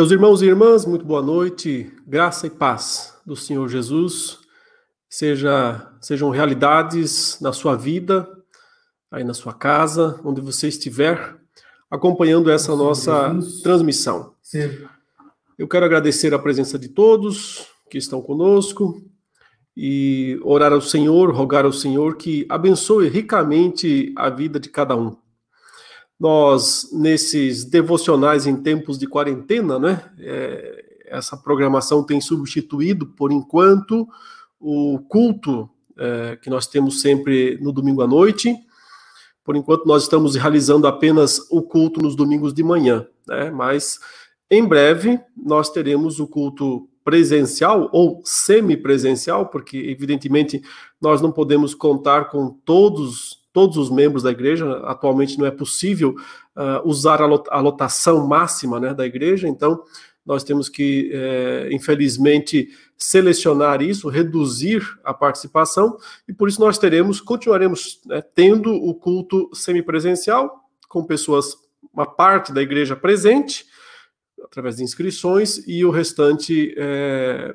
Meus irmãos e irmãs, muito boa noite. Graça e paz do Senhor Jesus seja, sejam realidades na sua vida, aí na sua casa, onde você estiver, acompanhando essa nossa Jesus. transmissão. Sim. Eu quero agradecer a presença de todos que estão conosco e orar ao Senhor, rogar ao Senhor que abençoe ricamente a vida de cada um. Nós, nesses devocionais em tempos de quarentena, né, é, essa programação tem substituído, por enquanto, o culto é, que nós temos sempre no domingo à noite. Por enquanto, nós estamos realizando apenas o culto nos domingos de manhã, né, mas em breve nós teremos o culto presencial ou semipresencial, porque evidentemente nós não podemos contar com todos todos os membros da igreja. Atualmente não é possível uh, usar a lotação máxima né, da igreja, então nós temos que, é, infelizmente, selecionar isso, reduzir a participação, e por isso nós teremos, continuaremos né, tendo o culto semipresencial, com pessoas, uma parte da igreja presente, através de inscrições, e o restante é,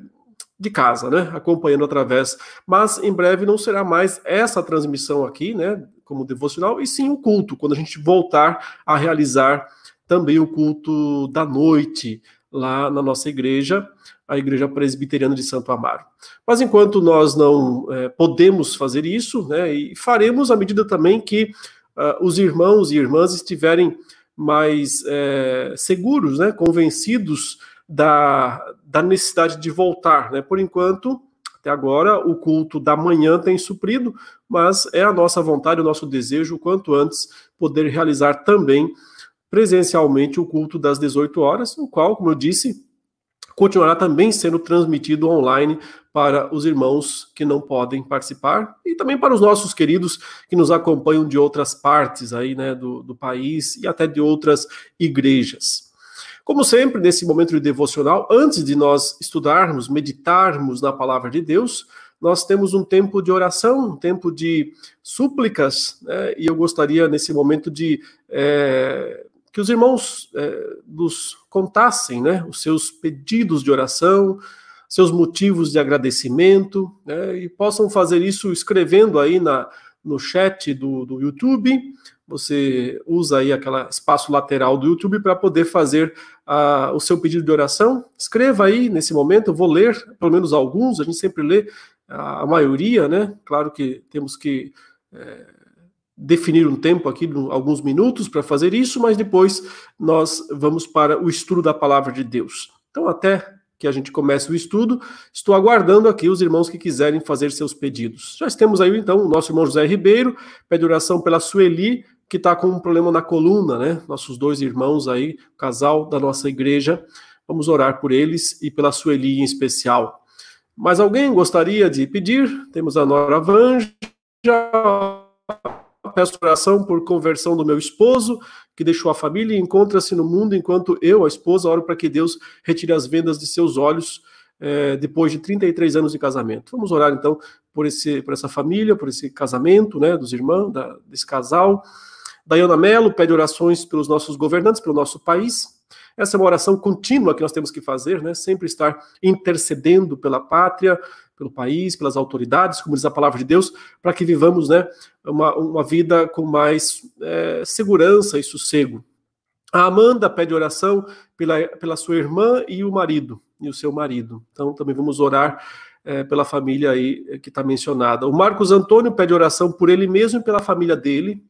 de casa, né? Acompanhando através. Mas em breve não será mais essa transmissão aqui, né? Como devocional, e sim o culto, quando a gente voltar a realizar também o culto da noite lá na nossa igreja, a Igreja Presbiteriana de Santo Amaro. Mas enquanto nós não é, podemos fazer isso, né? E faremos à medida também que uh, os irmãos e irmãs estiverem mais é, seguros, né? Convencidos da, da necessidade de voltar. Né? Por enquanto, até agora, o culto da manhã tem suprido, mas é a nossa vontade, o nosso desejo, o quanto antes, poder realizar também presencialmente o culto das 18 horas, o qual, como eu disse, continuará também sendo transmitido online para os irmãos que não podem participar e também para os nossos queridos que nos acompanham de outras partes aí, né, do, do país e até de outras igrejas. Como sempre, nesse momento de devocional, antes de nós estudarmos, meditarmos na palavra de Deus, nós temos um tempo de oração, um tempo de súplicas, né? e eu gostaria nesse momento de é, que os irmãos é, nos contassem né, os seus pedidos de oração, seus motivos de agradecimento, né, e possam fazer isso escrevendo aí na, no chat do, do YouTube, você usa aí aquele espaço lateral do YouTube para poder fazer uh, o seu pedido de oração. Escreva aí nesse momento, eu vou ler pelo menos alguns, a gente sempre lê a maioria, né? Claro que temos que é, definir um tempo aqui, alguns minutos para fazer isso, mas depois nós vamos para o estudo da palavra de Deus. Então, até que a gente comece o estudo. Estou aguardando aqui os irmãos que quiserem fazer seus pedidos. Já temos aí, então, o nosso irmão José Ribeiro, pede oração pela Sueli, que está com um problema na coluna, né? Nossos dois irmãos aí, casal da nossa igreja. Vamos orar por eles e pela Sueli em especial. Mas alguém gostaria de pedir? Temos a Nora Vanja. Peço oração por conversão do meu esposo, que deixou a família e encontra-se no mundo, enquanto eu, a esposa, oro para que Deus retire as vendas de seus olhos é, depois de 33 anos de casamento. Vamos orar então por, esse, por essa família, por esse casamento, né, dos irmãos, da, desse casal. Dayana Mello pede orações pelos nossos governantes, pelo nosso país. Essa é uma oração contínua que nós temos que fazer, né? Sempre estar intercedendo pela pátria, pelo país, pelas autoridades, como diz a palavra de Deus, para que vivamos, né, uma, uma vida com mais é, segurança e sossego. A Amanda pede oração pela, pela sua irmã e o marido, e o seu marido. Então também vamos orar é, pela família aí que está mencionada. O Marcos Antônio pede oração por ele mesmo e pela família dele.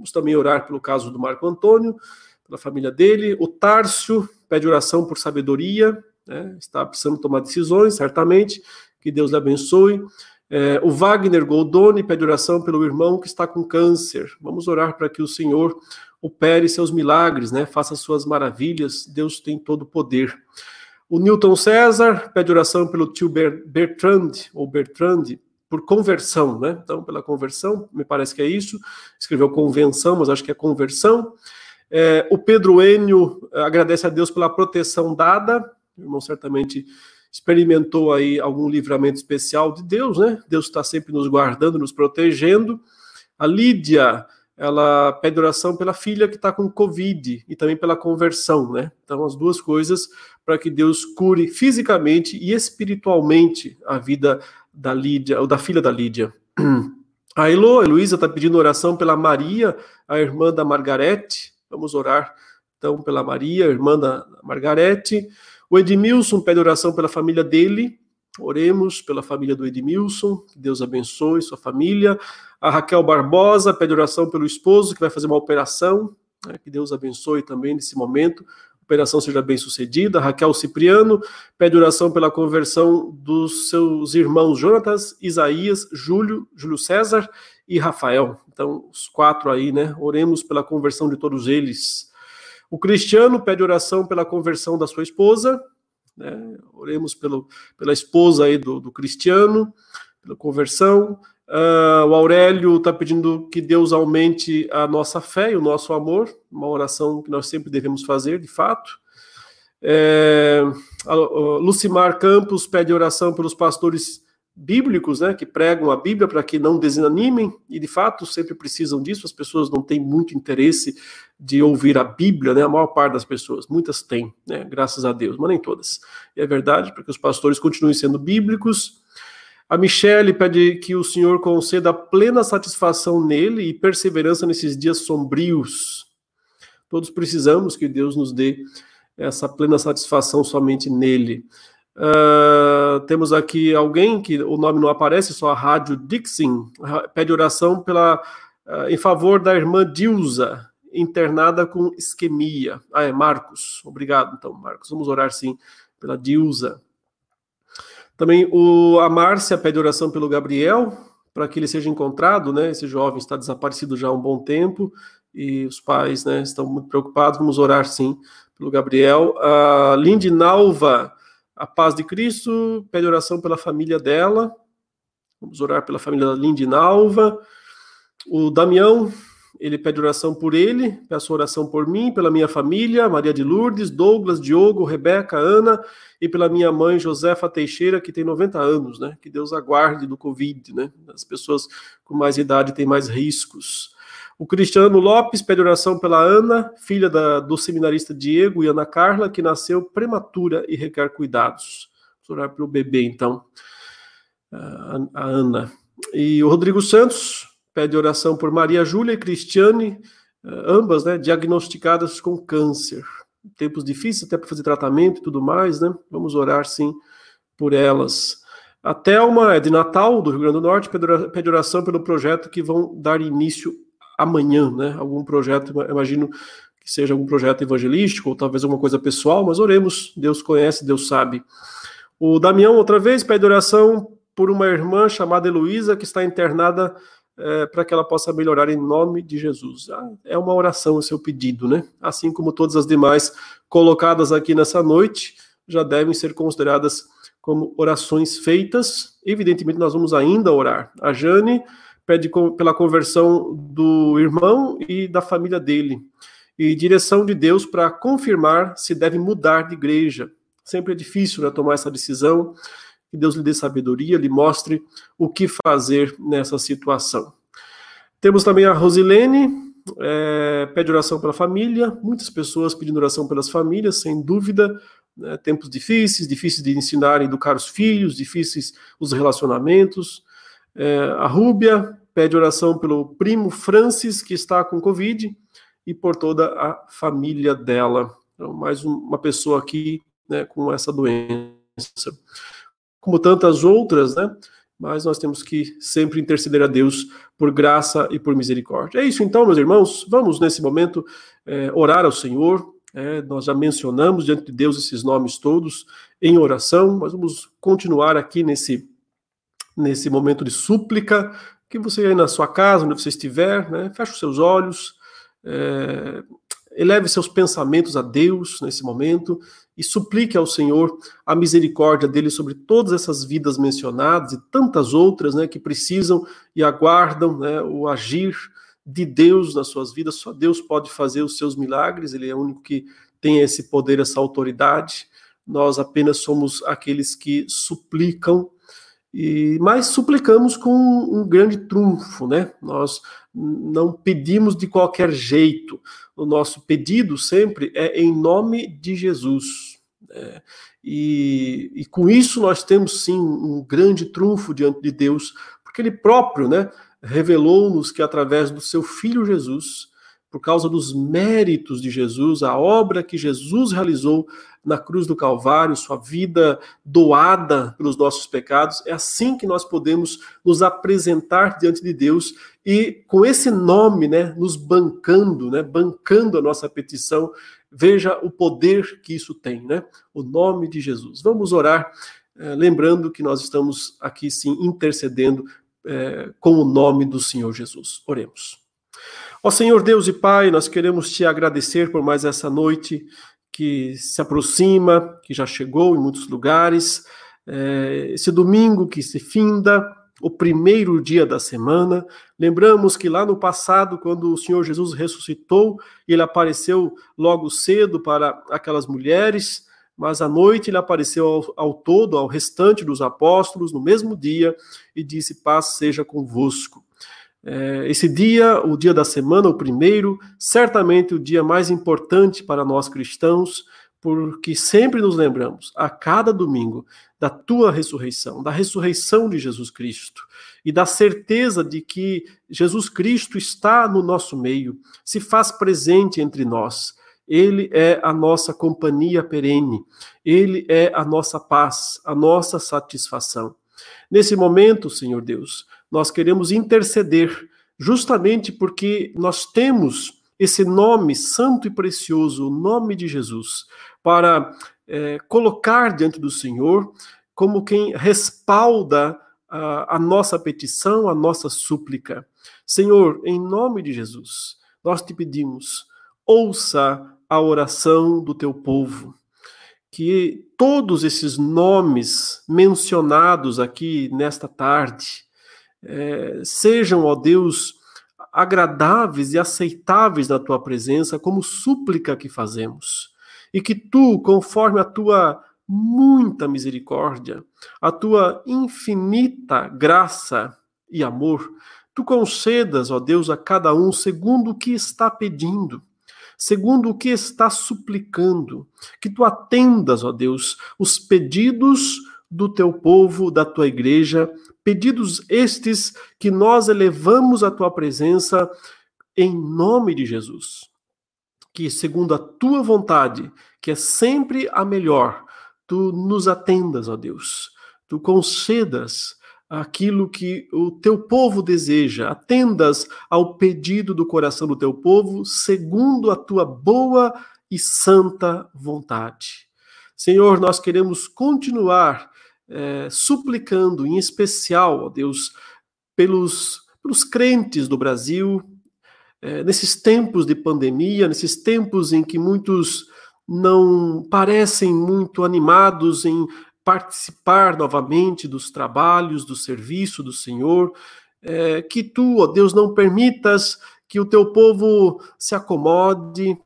Vamos também orar pelo caso do Marco Antônio, pela família dele. O Tárcio pede oração por sabedoria, né? está precisando tomar decisões, certamente. Que Deus lhe abençoe. É, o Wagner Goldoni pede oração pelo irmão que está com câncer. Vamos orar para que o Senhor opere seus milagres, né? faça suas maravilhas. Deus tem todo o poder. O Newton César pede oração pelo tio Bertrand, ou Bertrand, por conversão, né? Então, pela conversão, me parece que é isso. Escreveu convenção, mas acho que é conversão. É, o Pedro Enio é, agradece a Deus pela proteção dada. O irmão certamente experimentou aí algum livramento especial de Deus, né? Deus está sempre nos guardando, nos protegendo. A Lídia ela pede oração pela filha que está com Covid e também pela conversão, né? Então, as duas coisas para que Deus cure fisicamente e espiritualmente a vida da Lídia, ou da filha da Lídia. A Elo, a Heloísa está pedindo oração pela Maria, a irmã da Margarete. Vamos orar então pela Maria, irmã da Margarete. O Edmilson pede oração pela família dele. Oremos pela família do Edmilson, que Deus abençoe sua família. A Raquel Barbosa pede oração pelo esposo, que vai fazer uma operação. Né, que Deus abençoe também nesse momento. A operação seja bem sucedida. Raquel Cipriano pede oração pela conversão dos seus irmãos Jonatas, Isaías, Júlio, Júlio César e Rafael. Então, os quatro aí, né? Oremos pela conversão de todos eles. O Cristiano pede oração pela conversão da sua esposa, né? oremos pelo, pela esposa aí do, do Cristiano, pela conversão. Uh, o Aurélio está pedindo que Deus aumente a nossa fé e o nosso amor, uma oração que nós sempre devemos fazer, de fato. É, a, a Lucimar Campos pede oração pelos pastores bíblicos, né, que pregam a Bíblia para que não desanimem, e de fato sempre precisam disso, as pessoas não têm muito interesse de ouvir a Bíblia, né, a maior parte das pessoas, muitas têm, né, graças a Deus, mas nem todas. E é verdade, porque os pastores continuem sendo bíblicos. A Michele pede que o Senhor conceda plena satisfação nele e perseverança nesses dias sombrios. Todos precisamos que Deus nos dê essa plena satisfação somente nele. Uh, temos aqui alguém que o nome não aparece, só a Rádio Dixon, pede oração pela, uh, em favor da irmã Dilza, internada com isquemia. Ah, é Marcos. Obrigado, então, Marcos. Vamos orar sim pela Dilza. Também o, a Márcia pede oração pelo Gabriel, para que ele seja encontrado, né? Esse jovem está desaparecido já há um bom tempo e os pais, né, estão muito preocupados. Vamos orar sim pelo Gabriel. A Lindy Nalva a paz de Cristo, pede oração pela família dela. Vamos orar pela família da Lindinalva. O Damião, ele pede oração por ele, peço oração por mim, pela minha família, Maria de Lourdes, Douglas, Diogo, Rebeca, Ana, e pela minha mãe, Josefa Teixeira, que tem 90 anos, né? Que Deus aguarde do Covid, né? As pessoas com mais idade têm mais riscos. O Cristiano Lopes pede oração pela Ana, filha da, do seminarista Diego e Ana Carla, que nasceu prematura e requer cuidados. Vamos orar pelo bebê, então, a, a Ana. E o Rodrigo Santos pede oração por Maria Júlia e Cristiane, ambas né, diagnosticadas com câncer. Tempos difíceis até para fazer tratamento e tudo mais, né? Vamos orar sim por elas. A Thelma é de Natal, do Rio Grande do Norte, pede oração pelo projeto que vão dar início amanhã, né? Algum projeto, imagino que seja algum projeto evangelístico ou talvez alguma coisa pessoal, mas oremos, Deus conhece, Deus sabe. O Damião, outra vez, pede oração por uma irmã chamada Heloísa que está internada é, para que ela possa melhorar em nome de Jesus. Ah, é uma oração o seu pedido, né? Assim como todas as demais colocadas aqui nessa noite, já devem ser consideradas como orações feitas. Evidentemente, nós vamos ainda orar. A Jane pede pela conversão do irmão e da família dele, e direção de Deus para confirmar se deve mudar de igreja. Sempre é difícil né, tomar essa decisão, que Deus lhe dê sabedoria, lhe mostre o que fazer nessa situação. Temos também a Rosilene, é, pede oração pela família, muitas pessoas pedindo oração pelas famílias, sem dúvida, né, tempos difíceis, difíceis de ensinar e educar os filhos, difíceis os relacionamentos. É, a Rúbia pede oração pelo primo Francis, que está com Covid, e por toda a família dela. Então, mais uma pessoa aqui né, com essa doença. Como tantas outras, né? Mas nós temos que sempre interceder a Deus por graça e por misericórdia. É isso então, meus irmãos. Vamos nesse momento é, orar ao Senhor. É, nós já mencionamos diante de Deus esses nomes todos em oração, mas vamos continuar aqui nesse, nesse momento de súplica, que você aí na sua casa, onde você estiver, né, feche os seus olhos, é, eleve seus pensamentos a Deus nesse momento e suplique ao Senhor a misericórdia dele sobre todas essas vidas mencionadas e tantas outras né, que precisam e aguardam né, o agir de Deus nas suas vidas. Só Deus pode fazer os seus milagres, ele é o único que tem esse poder, essa autoridade. Nós apenas somos aqueles que suplicam e, mas suplicamos com um grande trunfo, né? Nós não pedimos de qualquer jeito. O nosso pedido sempre é em nome de Jesus. É, e, e, com isso nós temos sim um grande trunfo diante de Deus, porque Ele próprio né, revelou-nos que através do seu Filho Jesus, por causa dos méritos de Jesus, a obra que Jesus realizou na cruz do Calvário, sua vida doada pelos nossos pecados, é assim que nós podemos nos apresentar diante de Deus e com esse nome, né, nos bancando, né, bancando a nossa petição. Veja o poder que isso tem, né? O nome de Jesus. Vamos orar, eh, lembrando que nós estamos aqui sim intercedendo eh, com o nome do Senhor Jesus. Oremos. Ó Senhor Deus e Pai, nós queremos te agradecer por mais essa noite que se aproxima, que já chegou em muitos lugares, é, esse domingo que se finda, o primeiro dia da semana. Lembramos que lá no passado, quando o Senhor Jesus ressuscitou, ele apareceu logo cedo para aquelas mulheres, mas à noite ele apareceu ao, ao todo, ao restante dos apóstolos, no mesmo dia, e disse: Paz seja convosco. É, esse dia, o dia da semana, o primeiro, certamente o dia mais importante para nós cristãos, porque sempre nos lembramos, a cada domingo, da tua ressurreição, da ressurreição de Jesus Cristo e da certeza de que Jesus Cristo está no nosso meio, se faz presente entre nós. Ele é a nossa companhia perene, ele é a nossa paz, a nossa satisfação. Nesse momento, Senhor Deus, nós queremos interceder, justamente porque nós temos esse nome santo e precioso, o nome de Jesus, para é, colocar diante do Senhor como quem respalda a, a nossa petição, a nossa súplica. Senhor, em nome de Jesus, nós te pedimos, ouça a oração do teu povo que todos esses nomes mencionados aqui nesta tarde é, sejam, ó Deus, agradáveis e aceitáveis na tua presença, como súplica que fazemos. E que tu, conforme a tua muita misericórdia, a tua infinita graça e amor, tu concedas, ó Deus, a cada um segundo o que está pedindo segundo o que está suplicando, que tu atendas, ó Deus, os pedidos do teu povo, da tua igreja, pedidos estes que nós elevamos à tua presença em nome de Jesus. Que, segundo a tua vontade, que é sempre a melhor, tu nos atendas, ó Deus, tu concedas aquilo que o teu povo deseja, atendas ao pedido do coração do teu povo, segundo a tua boa e santa vontade. Senhor, nós queremos continuar é, suplicando, em especial, ó Deus, pelos, pelos crentes do Brasil, é, nesses tempos de pandemia, nesses tempos em que muitos não parecem muito animados em participar novamente dos trabalhos, do serviço do Senhor, é, que tu, ó Deus, não permitas que o teu povo se acomode,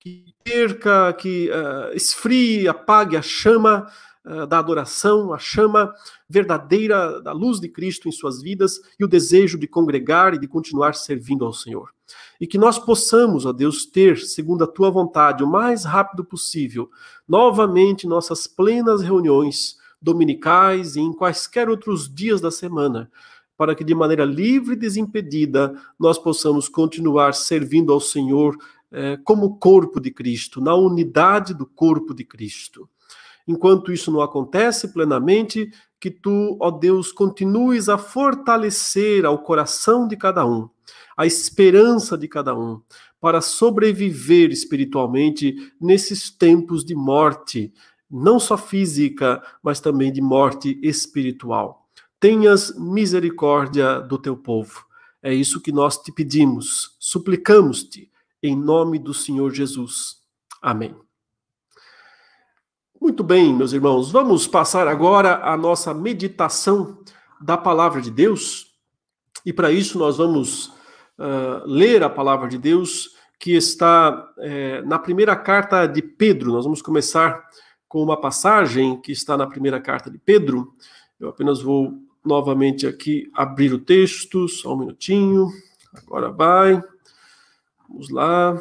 que perca, que uh, esfrie, apague a chama uh, da adoração, a chama verdadeira da luz de Cristo em suas vidas e o desejo de congregar e de continuar servindo ao Senhor. E que nós possamos, ó Deus, ter, segundo a tua vontade, o mais rápido possível, novamente nossas plenas reuniões dominicais e em quaisquer outros dias da semana, para que de maneira livre e desimpedida nós possamos continuar servindo ao Senhor eh, como corpo de Cristo, na unidade do corpo de Cristo. Enquanto isso não acontece plenamente, que tu, ó Deus, continues a fortalecer ao coração de cada um, a esperança de cada um, para sobreviver espiritualmente nesses tempos de morte, não só física, mas também de morte espiritual. Tenhas misericórdia do teu povo. É isso que nós te pedimos, suplicamos-te, em nome do Senhor Jesus. Amém. Muito bem, meus irmãos, vamos passar agora a nossa meditação da palavra de Deus. E para isso nós vamos uh, ler a palavra de Deus que está é, na primeira carta de Pedro. Nós vamos começar com uma passagem que está na primeira carta de Pedro. Eu apenas vou novamente aqui abrir o texto, só um minutinho. Agora vai. Vamos lá.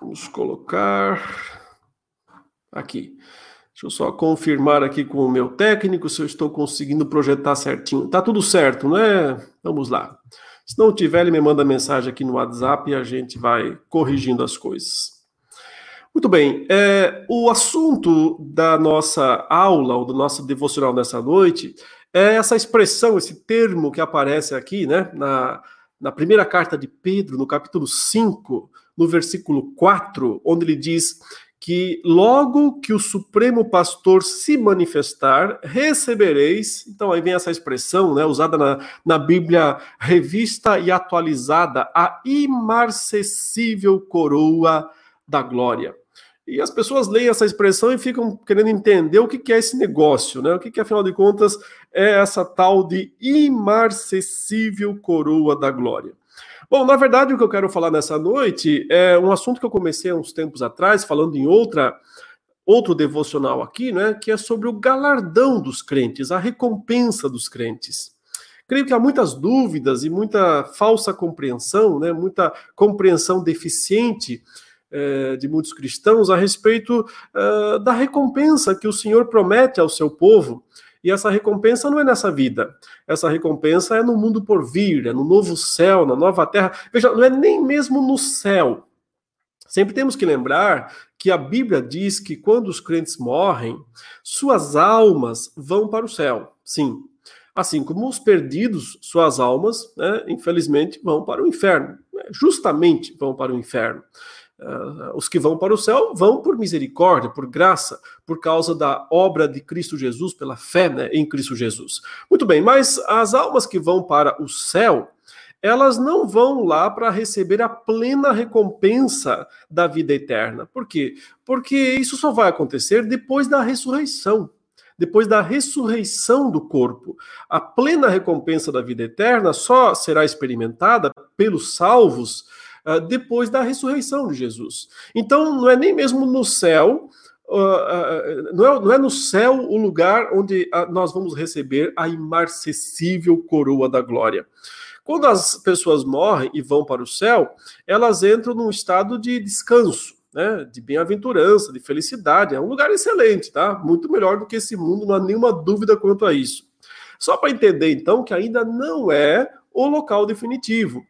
Vamos colocar aqui. Deixa eu só confirmar aqui com o meu técnico se eu estou conseguindo projetar certinho. Tá tudo certo, né? Vamos lá. Se não tiver, ele me manda mensagem aqui no WhatsApp e a gente vai corrigindo as coisas. Muito bem, é, o assunto da nossa aula, ou do nosso devocional nessa noite, é essa expressão, esse termo que aparece aqui, né, na, na primeira carta de Pedro, no capítulo 5, no versículo 4, onde ele diz que logo que o Supremo Pastor se manifestar, recebereis. Então, aí vem essa expressão, né, usada na, na Bíblia revista e atualizada, a imarcessível coroa da glória. E as pessoas leem essa expressão e ficam querendo entender o que é esse negócio, né? O que, afinal de contas, é essa tal de imarcessível coroa da glória. Bom, na verdade, o que eu quero falar nessa noite é um assunto que eu comecei há uns tempos atrás, falando em outra outro devocional aqui, né, que é sobre o galardão dos crentes, a recompensa dos crentes. Creio que há muitas dúvidas e muita falsa compreensão, né, muita compreensão deficiente eh, de muitos cristãos a respeito eh, da recompensa que o Senhor promete ao seu povo e essa recompensa não é nessa vida. Essa recompensa é no mundo por vir, é no novo céu, na nova terra. Veja, não é nem mesmo no céu. Sempre temos que lembrar que a Bíblia diz que quando os crentes morrem, suas almas vão para o céu. Sim. Assim como os perdidos, suas almas, né, infelizmente, vão para o inferno. Justamente vão para o inferno. Uh, os que vão para o céu vão por misericórdia, por graça, por causa da obra de Cristo Jesus, pela fé né, em Cristo Jesus. Muito bem, mas as almas que vão para o céu, elas não vão lá para receber a plena recompensa da vida eterna. Por quê? Porque isso só vai acontecer depois da ressurreição. Depois da ressurreição do corpo. A plena recompensa da vida eterna só será experimentada pelos salvos uh, depois da ressurreição de Jesus. Então, não é nem mesmo no céu, uh, uh, não, é, não é no céu o lugar onde nós vamos receber a imarcessível coroa da glória. Quando as pessoas morrem e vão para o céu, elas entram num estado de descanso. Né, de bem-aventurança, de felicidade. É um lugar excelente, tá? Muito melhor do que esse mundo, não há nenhuma dúvida quanto a isso. Só para entender, então, que ainda não é o local definitivo.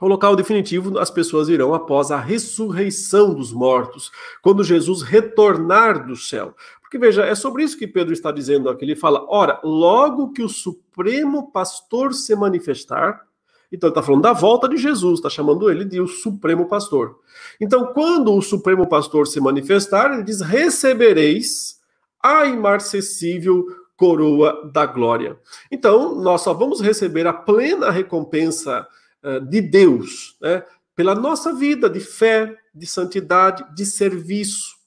O local definitivo as pessoas irão após a ressurreição dos mortos, quando Jesus retornar do céu. Porque veja, é sobre isso que Pedro está dizendo aqui. Ele fala: ora, logo que o Supremo Pastor se manifestar, então ele está falando da volta de Jesus, está chamando ele de o Supremo Pastor. Então, quando o Supremo Pastor se manifestar, ele diz: recebereis a imarcessível coroa da glória. Então, nós só vamos receber a plena recompensa de Deus, né? pela nossa vida de fé, de santidade, de serviço,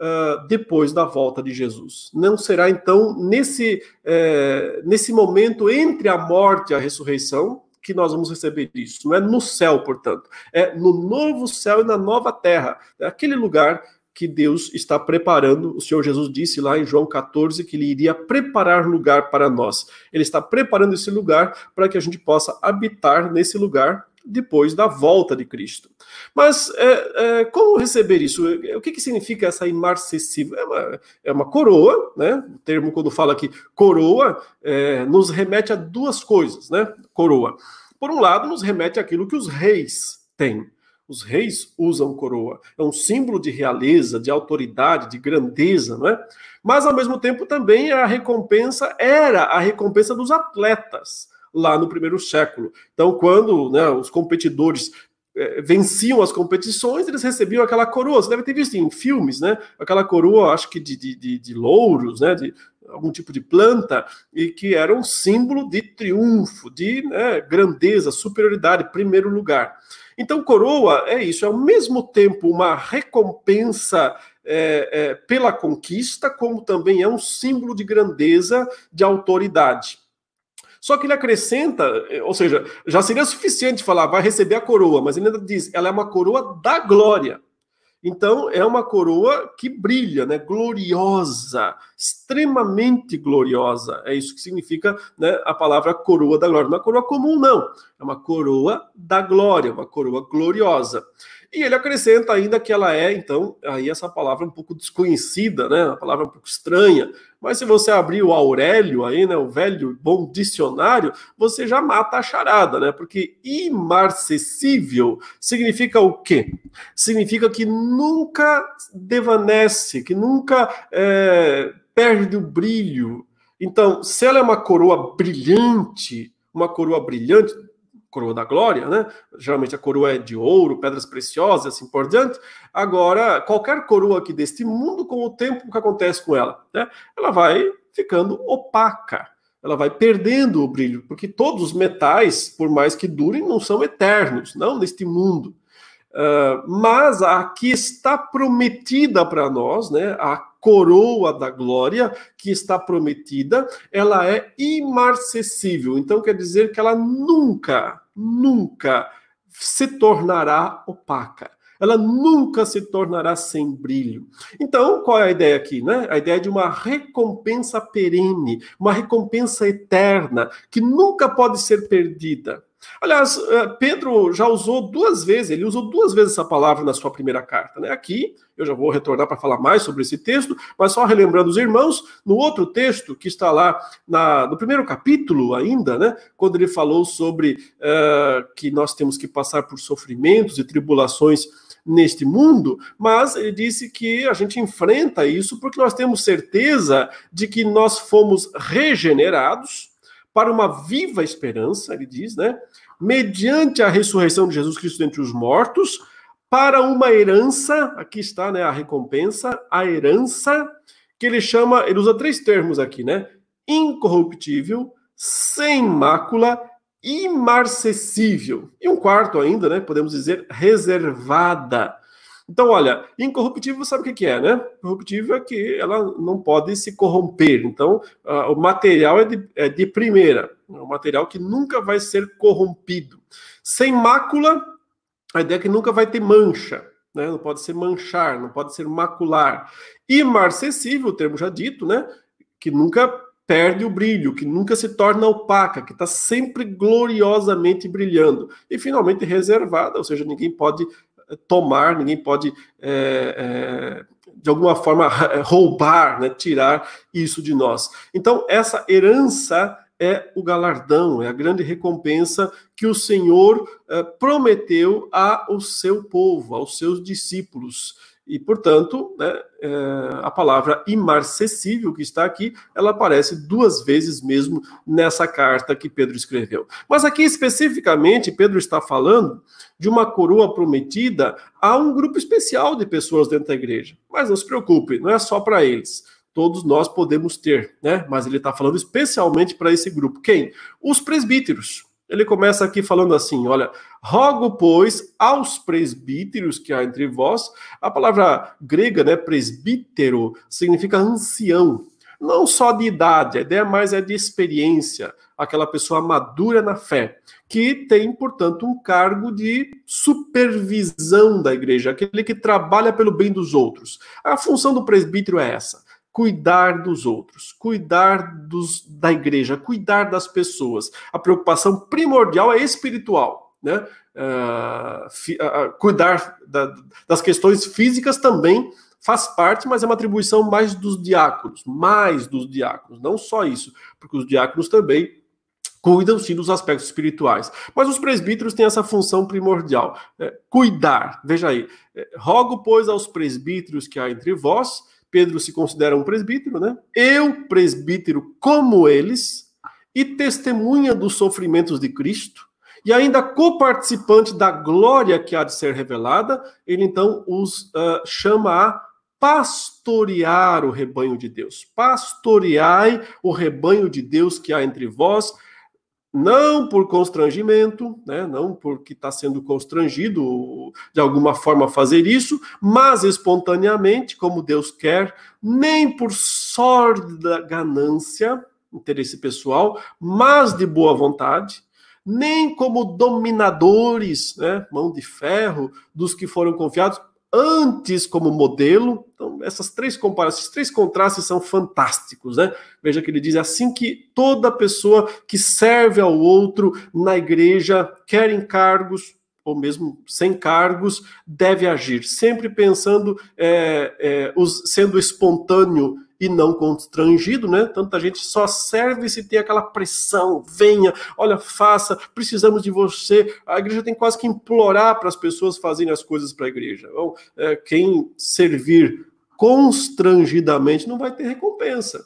uh, depois da volta de Jesus. Não será, então, nesse, uh, nesse momento entre a morte e a ressurreição que nós vamos receber isso. Não é no céu, portanto. É no novo céu e na nova terra. É aquele lugar que Deus está preparando. O Senhor Jesus disse lá em João 14 que ele iria preparar lugar para nós. Ele está preparando esse lugar para que a gente possa habitar nesse lugar depois da volta de Cristo. Mas é, é, como receber isso? O que, que significa essa imarcessível? É uma, é uma coroa, né? O termo, quando fala aqui coroa, é, nos remete a duas coisas, né? Coroa. Por um lado, nos remete àquilo que os reis têm. Os reis usam coroa. É um símbolo de realeza, de autoridade, de grandeza, não é? Mas, ao mesmo tempo, também a recompensa era a recompensa dos atletas lá no primeiro século. Então, quando né, os competidores é, venciam as competições, eles recebiam aquela coroa. Você deve ter visto em filmes, né? Aquela coroa, acho que de, de, de, de louros, né? De algum tipo de planta, e que era um símbolo de triunfo, de né, grandeza, superioridade, primeiro lugar. Então, coroa é isso, é ao mesmo tempo uma recompensa é, é, pela conquista, como também é um símbolo de grandeza, de autoridade. Só que ele acrescenta, ou seja, já seria suficiente falar, vai receber a coroa, mas ele ainda diz, ela é uma coroa da glória. Então, é uma coroa que brilha, né? gloriosa, extremamente gloriosa. É isso que significa né, a palavra coroa da glória. Não é uma coroa comum, não. É uma coroa da glória, uma coroa gloriosa. E ele acrescenta ainda que ela é, então, aí essa palavra um pouco desconhecida, né? Uma palavra um pouco estranha. Mas se você abrir o Aurélio aí, né, o velho bom dicionário, você já mata a charada, né? Porque imarcessível significa o quê? Significa que nunca devanece, que nunca é, perde o brilho. Então, se ela é uma coroa brilhante, uma coroa brilhante, coroa da glória, né? Geralmente a coroa é de ouro, pedras preciosas, assim por diante. Agora, qualquer coroa aqui deste mundo, com o tempo, o que acontece com ela? Né? Ela vai ficando opaca, ela vai perdendo o brilho, porque todos os metais, por mais que durem, não são eternos, não neste mundo. Uh, mas a que está prometida para nós, né, a coroa da glória que está prometida, ela é imarcessível. Então quer dizer que ela nunca, nunca se tornará opaca. Ela nunca se tornará sem brilho. Então, qual é a ideia aqui? Né? A ideia de uma recompensa perene, uma recompensa eterna, que nunca pode ser perdida. Aliás, eh, Pedro já usou duas vezes, ele usou duas vezes essa palavra na sua primeira carta. Né? Aqui, eu já vou retornar para falar mais sobre esse texto, mas só relembrando os irmãos, no outro texto que está lá na, no primeiro capítulo ainda, né, quando ele falou sobre uh, que nós temos que passar por sofrimentos e tribulações neste mundo, mas ele disse que a gente enfrenta isso porque nós temos certeza de que nós fomos regenerados para uma viva esperança, ele diz, né? Mediante a ressurreição de Jesus Cristo dentre os mortos, para uma herança, aqui está, né, a recompensa, a herança que ele chama, ele usa três termos aqui, né? Incorruptível, sem mácula, imarcessível. E um quarto ainda, né, podemos dizer reservada então, olha, incorruptível sabe o que é, né? Corruptível é que ela não pode se corromper. Então, uh, o material é de, é de primeira, é um material que nunca vai ser corrompido. Sem mácula, a ideia é que nunca vai ter mancha, né? Não pode ser manchar, não pode ser macular. Imarcessível, o termo já dito, né? Que nunca perde o brilho, que nunca se torna opaca, que está sempre gloriosamente brilhando. E finalmente reservada, ou seja, ninguém pode tomar, ninguém pode, é, é, de alguma forma, roubar, né, tirar isso de nós. Então, essa herança é o galardão, é a grande recompensa que o Senhor é, prometeu ao seu povo, aos seus discípulos. E, portanto, né, é, a palavra imarcessível que está aqui, ela aparece duas vezes mesmo nessa carta que Pedro escreveu. Mas aqui especificamente, Pedro está falando de uma coroa prometida a um grupo especial de pessoas dentro da igreja. Mas não se preocupe, não é só para eles. Todos nós podemos ter, né? Mas ele está falando especialmente para esse grupo. Quem? Os presbíteros. Ele começa aqui falando assim: olha, rogo, pois, aos presbíteros que há entre vós. A palavra grega, né, presbítero, significa ancião. Não só de idade, a ideia mais é de experiência, aquela pessoa madura na fé, que tem, portanto, um cargo de supervisão da igreja, aquele que trabalha pelo bem dos outros. A função do presbítero é essa cuidar dos outros, cuidar dos, da igreja, cuidar das pessoas. A preocupação primordial é espiritual, né? Uh, fi, uh, cuidar da, das questões físicas também faz parte, mas é uma atribuição mais dos diáconos, mais dos diáconos, não só isso, porque os diáconos também cuidam sim dos aspectos espirituais. Mas os presbíteros têm essa função primordial, é, cuidar. Veja aí, é, rogo, pois, aos presbíteros que há entre vós, Pedro se considera um presbítero, né? Eu, presbítero, como eles, e testemunha dos sofrimentos de Cristo, e ainda coparticipante da glória que há de ser revelada, ele então os uh, chama a pastorear o rebanho de Deus. Pastoreai o rebanho de Deus que há entre vós, não por constrangimento, né, não porque está sendo constrangido de alguma forma a fazer isso, mas espontaneamente, como Deus quer, nem por sorda ganância, interesse pessoal, mas de boa vontade, nem como dominadores, né, mão de ferro, dos que foram confiados, antes como modelo. Então, essas três comparações, esses três contrastes são fantásticos, né? Veja que ele diz assim que toda pessoa que serve ao outro na igreja, quer em cargos, ou mesmo sem cargos, deve agir, sempre pensando, é, é, os, sendo espontâneo e não constrangido, né? Tanta gente só serve se tem aquela pressão, venha, olha, faça, precisamos de você. A igreja tem quase que implorar para as pessoas fazerem as coisas para a igreja. Então, é, quem servir constrangidamente não vai ter recompensa.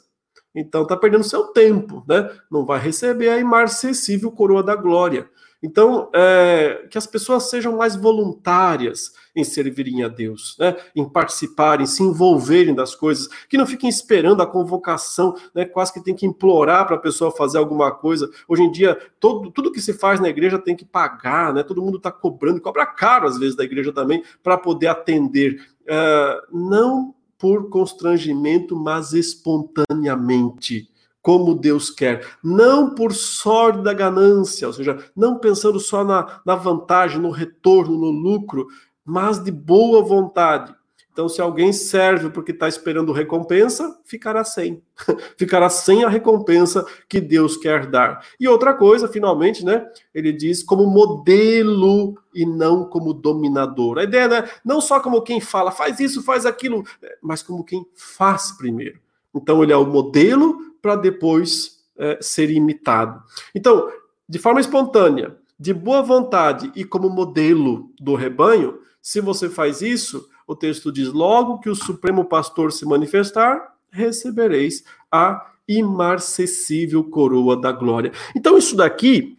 Então está perdendo seu tempo, né? Não vai receber a imarcessível coroa da glória. Então, é, que as pessoas sejam mais voluntárias em servirem a Deus, né? em participarem, se envolverem das coisas, que não fiquem esperando a convocação, né? quase que tem que implorar para a pessoa fazer alguma coisa. Hoje em dia, todo, tudo que se faz na igreja tem que pagar, né? todo mundo está cobrando, cobra caro às vezes da igreja também, para poder atender. É, não por constrangimento, mas espontaneamente como Deus quer, não por sorte da ganância, ou seja, não pensando só na, na vantagem, no retorno, no lucro, mas de boa vontade. Então, se alguém serve porque está esperando recompensa, ficará sem. ficará sem a recompensa que Deus quer dar. E outra coisa, finalmente, né? Ele diz como modelo e não como dominador. A ideia, né? Não só como quem fala, faz isso, faz aquilo, mas como quem faz primeiro. Então, ele é o modelo para depois é, ser imitado. Então, de forma espontânea, de boa vontade e como modelo do rebanho, se você faz isso, o texto diz: logo que o Supremo Pastor se manifestar, recebereis a imarcessível coroa da glória. Então, isso daqui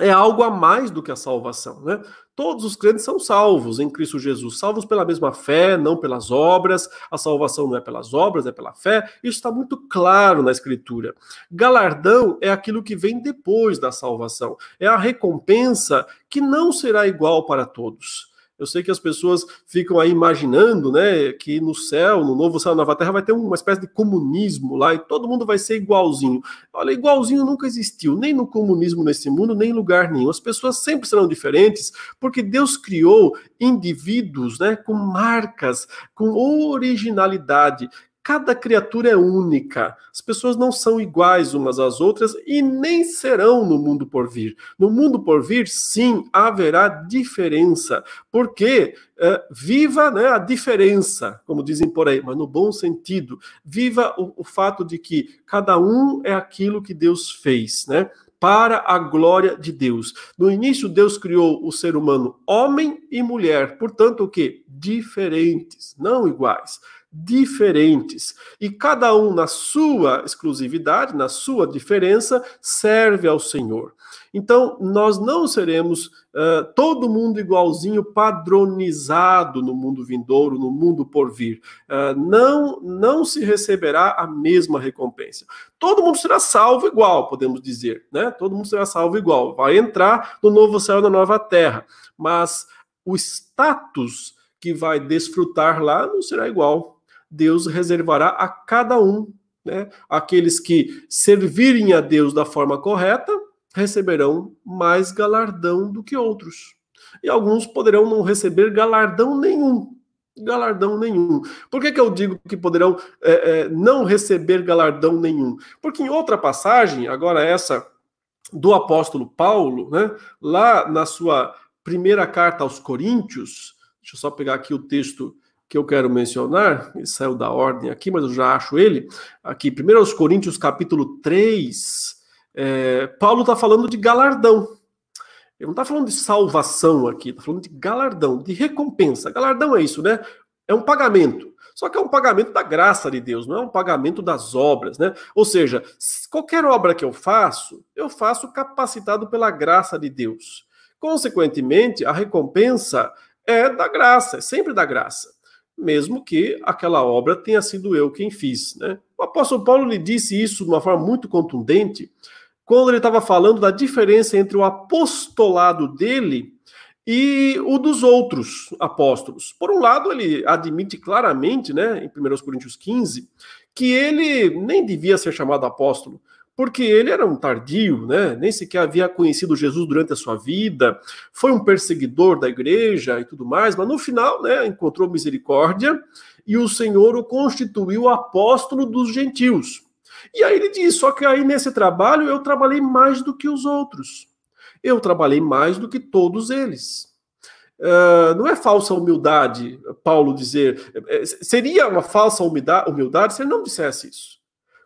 é algo a mais do que a salvação, né? Todos os crentes são salvos em Cristo Jesus, salvos pela mesma fé, não pelas obras. A salvação não é pelas obras, é pela fé. Isso está muito claro na Escritura. Galardão é aquilo que vem depois da salvação, é a recompensa que não será igual para todos. Eu sei que as pessoas ficam aí imaginando, né, que no céu, no novo céu, na nova terra, vai ter uma espécie de comunismo lá e todo mundo vai ser igualzinho. Olha, igualzinho nunca existiu, nem no comunismo nesse mundo, nem em lugar nenhum. As pessoas sempre serão diferentes, porque Deus criou indivíduos, né, com marcas, com originalidade, Cada criatura é única. As pessoas não são iguais umas às outras e nem serão no mundo por vir. No mundo por vir, sim, haverá diferença. Porque é, viva né, a diferença, como dizem por aí, mas no bom sentido. Viva o, o fato de que cada um é aquilo que Deus fez, né? para a glória de Deus. No início, Deus criou o ser humano homem e mulher, portanto, o que? Diferentes, não iguais diferentes. E cada um, na sua exclusividade, na sua diferença, serve ao Senhor. Então, nós não seremos uh, todo mundo igualzinho, padronizado no mundo vindouro, no mundo por vir. Uh, não, não se receberá a mesma recompensa. Todo mundo será salvo igual, podemos dizer, né? Todo mundo será salvo igual. Vai entrar no novo céu na nova terra. Mas o status que vai desfrutar lá não será igual Deus reservará a cada um. Né? Aqueles que servirem a Deus da forma correta receberão mais galardão do que outros. E alguns poderão não receber galardão nenhum. Galardão nenhum. Por que, que eu digo que poderão é, é, não receber galardão nenhum? Porque em outra passagem, agora essa do apóstolo Paulo, né, lá na sua primeira carta aos Coríntios, deixa eu só pegar aqui o texto que eu quero mencionar, ele saiu da ordem aqui, mas eu já acho ele, aqui, 1 Coríntios capítulo 3, é, Paulo está falando de galardão. Ele não está falando de salvação aqui, está falando de galardão, de recompensa. Galardão é isso, né? É um pagamento. Só que é um pagamento da graça de Deus, não é um pagamento das obras, né? Ou seja, qualquer obra que eu faço, eu faço capacitado pela graça de Deus. Consequentemente, a recompensa é da graça, é sempre da graça mesmo que aquela obra tenha sido eu quem fiz. Né? O apóstolo Paulo lhe disse isso de uma forma muito contundente quando ele estava falando da diferença entre o apostolado dele e o dos outros apóstolos. Por um lado, ele admite claramente, né, em 1 Coríntios 15, que ele nem devia ser chamado apóstolo, porque ele era um tardio, né? Nem sequer havia conhecido Jesus durante a sua vida, foi um perseguidor da igreja e tudo mais, mas no final, né, encontrou misericórdia e o Senhor o constituiu apóstolo dos gentios. E aí ele diz: só que aí nesse trabalho eu trabalhei mais do que os outros. Eu trabalhei mais do que todos eles. Uh, não é falsa humildade, Paulo dizer. É, seria uma falsa humildade se ele não dissesse isso.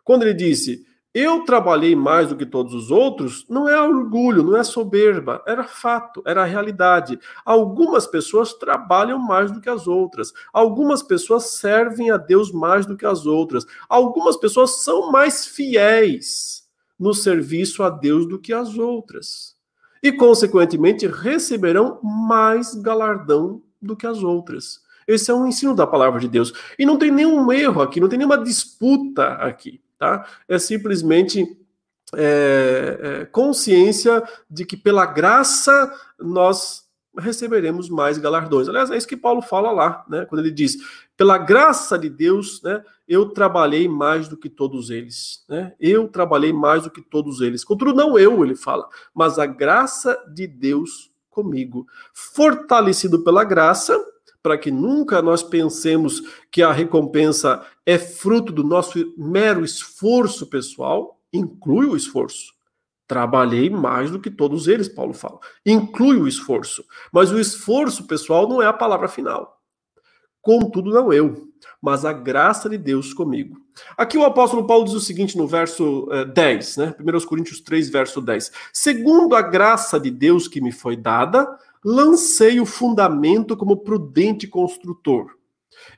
Quando ele disse, eu trabalhei mais do que todos os outros, não é orgulho, não é soberba, era fato, era realidade. Algumas pessoas trabalham mais do que as outras, algumas pessoas servem a Deus mais do que as outras, algumas pessoas são mais fiéis no serviço a Deus do que as outras. E, consequentemente, receberão mais galardão do que as outras. Esse é um ensino da palavra de Deus. E não tem nenhum erro aqui, não tem nenhuma disputa aqui tá? É simplesmente é, é, consciência de que pela graça nós receberemos mais galardões. Aliás, é isso que Paulo fala lá, né? Quando ele diz: pela graça de Deus, né? Eu trabalhei mais do que todos eles, né? Eu trabalhei mais do que todos eles. Contudo, não eu, ele fala, mas a graça de Deus comigo, fortalecido pela graça para que nunca nós pensemos que a recompensa é fruto do nosso mero esforço pessoal, inclui o esforço. Trabalhei mais do que todos eles, Paulo fala. Inclui o esforço. Mas o esforço pessoal não é a palavra final. Contudo, não eu, mas a graça de Deus comigo. Aqui o apóstolo Paulo diz o seguinte no verso eh, 10, né? 1 Coríntios 3, verso 10. Segundo a graça de Deus que me foi dada, lancei o fundamento como prudente construtor,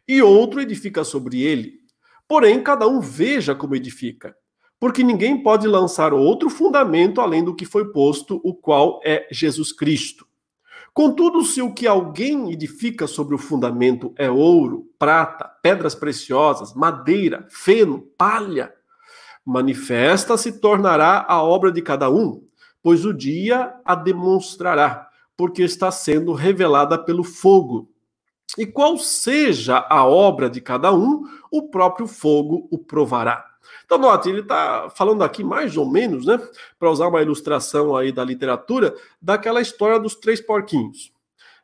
e outro edifica sobre ele. Porém, cada um veja como edifica, porque ninguém pode lançar outro fundamento além do que foi posto, o qual é Jesus Cristo. Contudo, se o que alguém edifica sobre o fundamento é ouro, prata, pedras preciosas, madeira, feno, palha, manifesta se tornará a obra de cada um, pois o dia a demonstrará porque está sendo revelada pelo fogo. E qual seja a obra de cada um, o próprio fogo o provará. Então, note, ele está falando aqui mais ou menos, né, para usar uma ilustração aí da literatura, daquela história dos três porquinhos.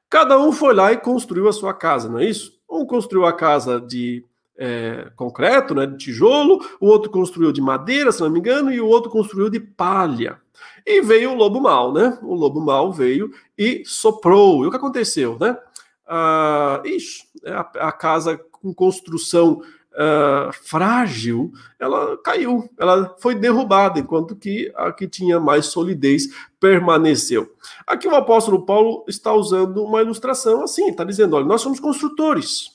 Cada um foi lá e construiu a sua casa, não é isso? Um construiu a casa de é, concreto, né, de tijolo, o outro construiu de madeira, se não me engano, e o outro construiu de palha. E veio o lobo mal, né? O lobo mal veio e soprou. E o que aconteceu, né? Ah, ixi, é a, a casa com construção uh, frágil, ela caiu, ela foi derrubada, enquanto que a que tinha mais solidez permaneceu. Aqui o apóstolo Paulo está usando uma ilustração assim, está dizendo: olha, nós somos construtores,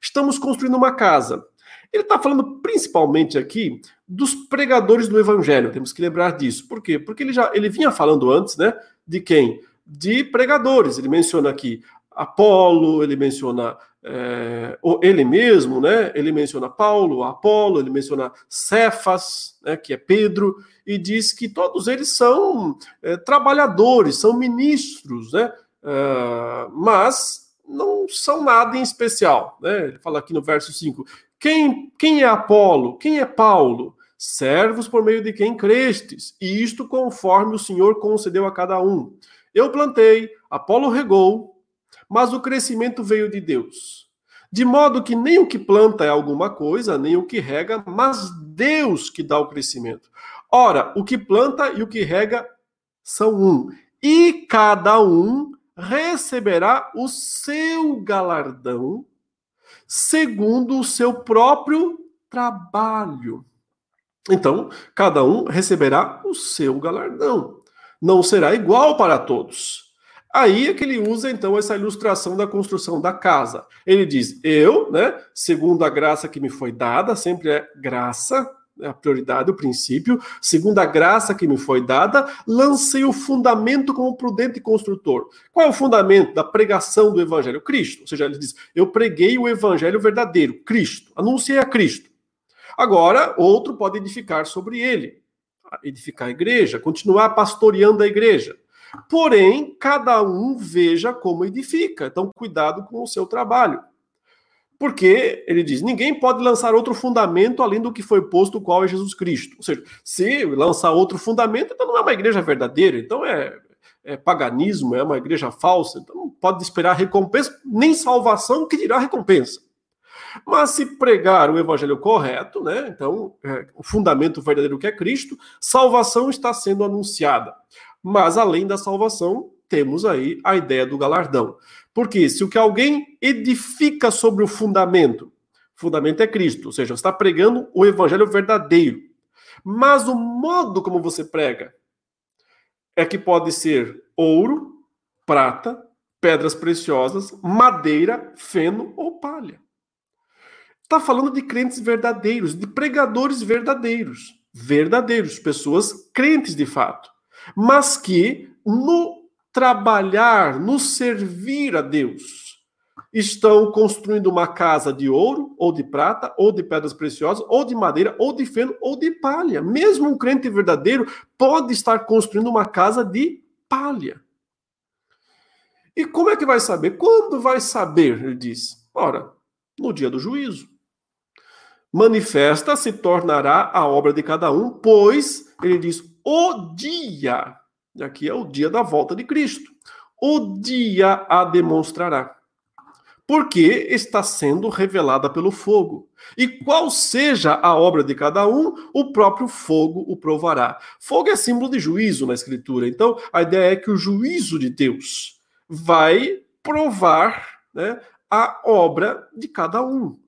estamos construindo uma casa. Ele está falando principalmente aqui dos pregadores do evangelho, temos que lembrar disso. Por quê? Porque ele já ele vinha falando antes, né? De quem? De pregadores. Ele menciona aqui Apolo, ele menciona é, ele mesmo, né? Ele menciona Paulo, Apolo, ele menciona Cefas, né, que é Pedro, e diz que todos eles são é, trabalhadores, são ministros, né? É, mas não são nada em especial. Né? Ele fala aqui no verso 5: quem, quem é Apolo? Quem é Paulo? Servos por meio de quem crestes, e isto conforme o Senhor concedeu a cada um. Eu plantei, Apolo regou, mas o crescimento veio de Deus. De modo que nem o que planta é alguma coisa, nem o que rega, mas Deus que dá o crescimento. Ora, o que planta e o que rega são um, e cada um receberá o seu galardão segundo o seu próprio trabalho. Então, cada um receberá o seu galardão. Não será igual para todos. Aí é que ele usa então essa ilustração da construção da casa. Ele diz: Eu, né, segundo a graça que me foi dada, sempre é graça, a prioridade, o princípio, segundo a graça que me foi dada, lancei o fundamento como prudente construtor. Qual é o fundamento da pregação do evangelho? Cristo. Ou seja, ele diz: Eu preguei o evangelho verdadeiro, Cristo. Anunciei a Cristo. Agora, outro pode edificar sobre ele, edificar a igreja, continuar pastoreando a igreja. Porém, cada um veja como edifica. Então, cuidado com o seu trabalho. Porque ele diz: ninguém pode lançar outro fundamento além do que foi posto, o qual é Jesus Cristo. Ou seja, se lançar outro fundamento, então não é uma igreja verdadeira, então é, é paganismo, é uma igreja falsa, então não pode esperar recompensa, nem salvação que dirá recompensa. Mas se pregar o evangelho correto, né, então é, o fundamento verdadeiro que é Cristo, salvação está sendo anunciada. Mas além da salvação, temos aí a ideia do galardão. Porque se o que alguém edifica sobre o fundamento, fundamento é Cristo, ou seja, você está pregando o evangelho verdadeiro. Mas o modo como você prega é que pode ser ouro, prata, pedras preciosas, madeira, feno ou palha. Está falando de crentes verdadeiros, de pregadores verdadeiros. Verdadeiros, pessoas crentes de fato. Mas que no trabalhar, no servir a Deus, estão construindo uma casa de ouro, ou de prata, ou de pedras preciosas, ou de madeira, ou de feno, ou de palha. Mesmo um crente verdadeiro pode estar construindo uma casa de palha. E como é que vai saber? Quando vai saber? Ele diz. Ora, no dia do juízo. Manifesta se tornará a obra de cada um, pois, ele diz, o dia e aqui é o dia da volta de Cristo. O dia a demonstrará. Porque está sendo revelada pelo fogo. E qual seja a obra de cada um, o próprio fogo o provará. Fogo é símbolo de juízo na Escritura. Então, a ideia é que o juízo de Deus vai provar né, a obra de cada um.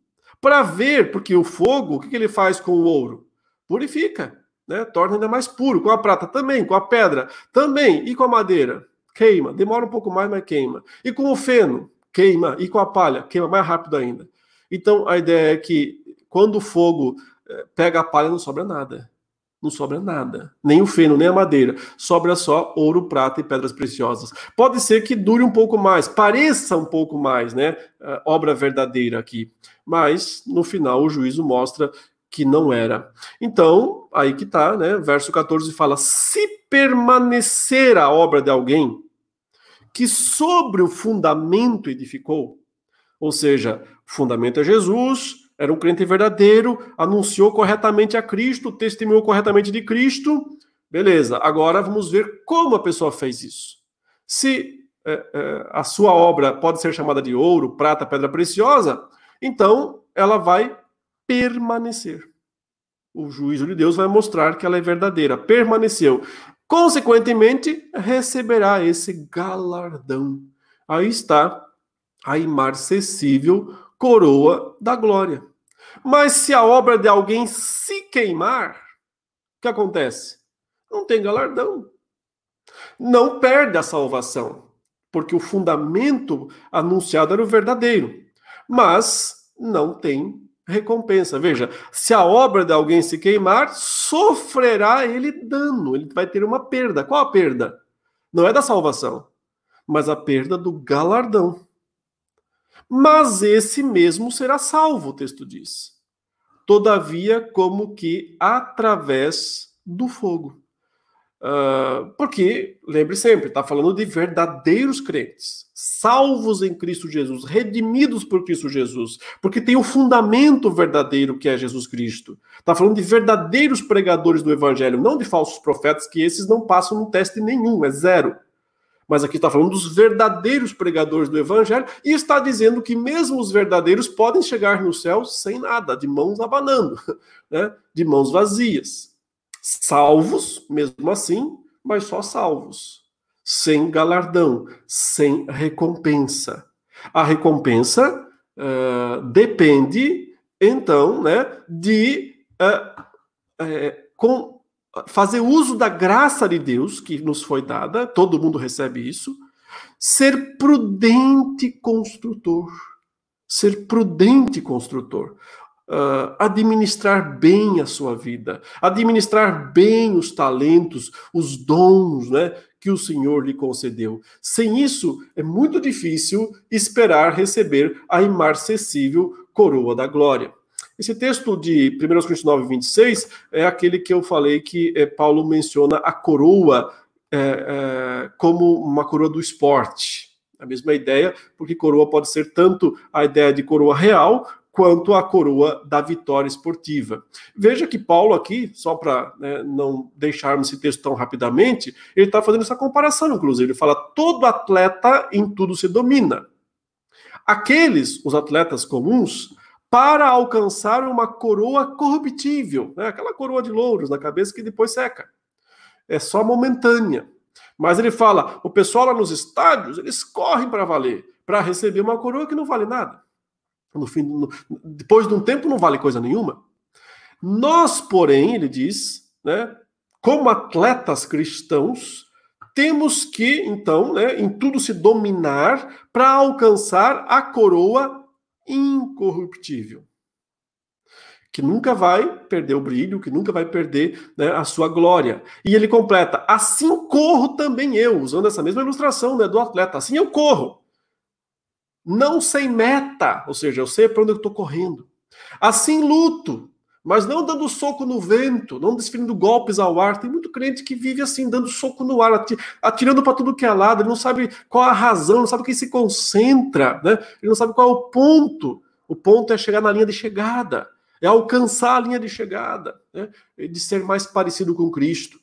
Para ver, porque o fogo, o que ele faz com o ouro? Purifica né? Torna ainda mais puro. Com a prata também, com a pedra também. E com a madeira? Queima. Demora um pouco mais, mas queima. E com o feno? Queima. E com a palha? Queima mais rápido ainda. Então a ideia é que quando o fogo eh, pega a palha, não sobra nada. Não sobra nada. Nem o feno, nem a madeira. Sobra só ouro, prata e pedras preciosas. Pode ser que dure um pouco mais, pareça um pouco mais, né? obra verdadeira aqui. Mas, no final, o juízo mostra que não era. Então, aí que tá, né? Verso 14 fala: se permanecer a obra de alguém que sobre o fundamento edificou, ou seja, o fundamento é Jesus, era um crente verdadeiro, anunciou corretamente a Cristo, testemunhou corretamente de Cristo, beleza. Agora vamos ver como a pessoa fez isso. Se é, é, a sua obra pode ser chamada de ouro, prata, pedra preciosa, então ela vai permanecer. O juízo de Deus vai mostrar que ela é verdadeira. Permaneceu. Consequentemente, receberá esse galardão. Aí está a imarcessível coroa da glória. Mas se a obra de alguém se queimar, o que acontece? Não tem galardão. Não perde a salvação, porque o fundamento anunciado era o verdadeiro. Mas não tem recompensa. Veja, se a obra de alguém se queimar, sofrerá ele dano, ele vai ter uma perda. Qual a perda? Não é da salvação, mas a perda do galardão. Mas esse mesmo será salvo, o texto diz. Todavia, como que através do fogo. Uh, porque, lembre sempre, está falando de verdadeiros crentes, salvos em Cristo Jesus, redimidos por Cristo Jesus, porque tem o fundamento verdadeiro que é Jesus Cristo. Está falando de verdadeiros pregadores do Evangelho, não de falsos profetas, que esses não passam no teste nenhum, é zero. Mas aqui está falando dos verdadeiros pregadores do Evangelho e está dizendo que mesmo os verdadeiros podem chegar no céu sem nada, de mãos abanando, né? de mãos vazias salvos, mesmo assim, mas só salvos, sem galardão, sem recompensa. A recompensa uh, depende, então, né, de uh, uh, com, fazer uso da graça de Deus que nos foi dada, todo mundo recebe isso, ser prudente construtor. Ser prudente construtor uh, administrar bem a sua vida, administrar bem os talentos, os dons, né? Que o Senhor lhe concedeu. Sem isso, é muito difícil esperar receber a imarcessível coroa da glória. Esse texto de 1 Coríntios 9, 26 é aquele que eu falei que é, Paulo menciona a coroa é, é, como uma coroa do esporte. a mesma ideia, porque coroa pode ser tanto a ideia de coroa real, quanto a coroa da vitória esportiva. Veja que Paulo aqui, só para né, não deixarmos esse texto tão rapidamente, ele está fazendo essa comparação, inclusive. Ele fala: todo atleta em tudo se domina. Aqueles, os atletas comuns, para alcançar uma coroa corruptível, né, aquela coroa de louros na cabeça que depois seca. É só momentânea. Mas ele fala: o pessoal lá nos estádios, eles correm para valer, para receber uma coroa que não vale nada no fim, no, depois de um tempo não vale coisa nenhuma. Nós, porém, ele diz, né, como atletas cristãos, temos que, então, né, em tudo se dominar para alcançar a coroa incorruptível. Que nunca vai perder o brilho, que nunca vai perder né, a sua glória. E ele completa: assim corro também eu, usando essa mesma ilustração né, do atleta, assim eu corro não sem meta, ou seja, eu sei para onde eu estou correndo. Assim luto, mas não dando soco no vento, não desferindo golpes ao ar. Tem muito crente que vive assim, dando soco no ar, atirando para tudo que é lado, ele não sabe qual a razão, não sabe quem se concentra, né? ele não sabe qual é o ponto. O ponto é chegar na linha de chegada, é alcançar a linha de chegada, né? É de ser mais parecido com Cristo.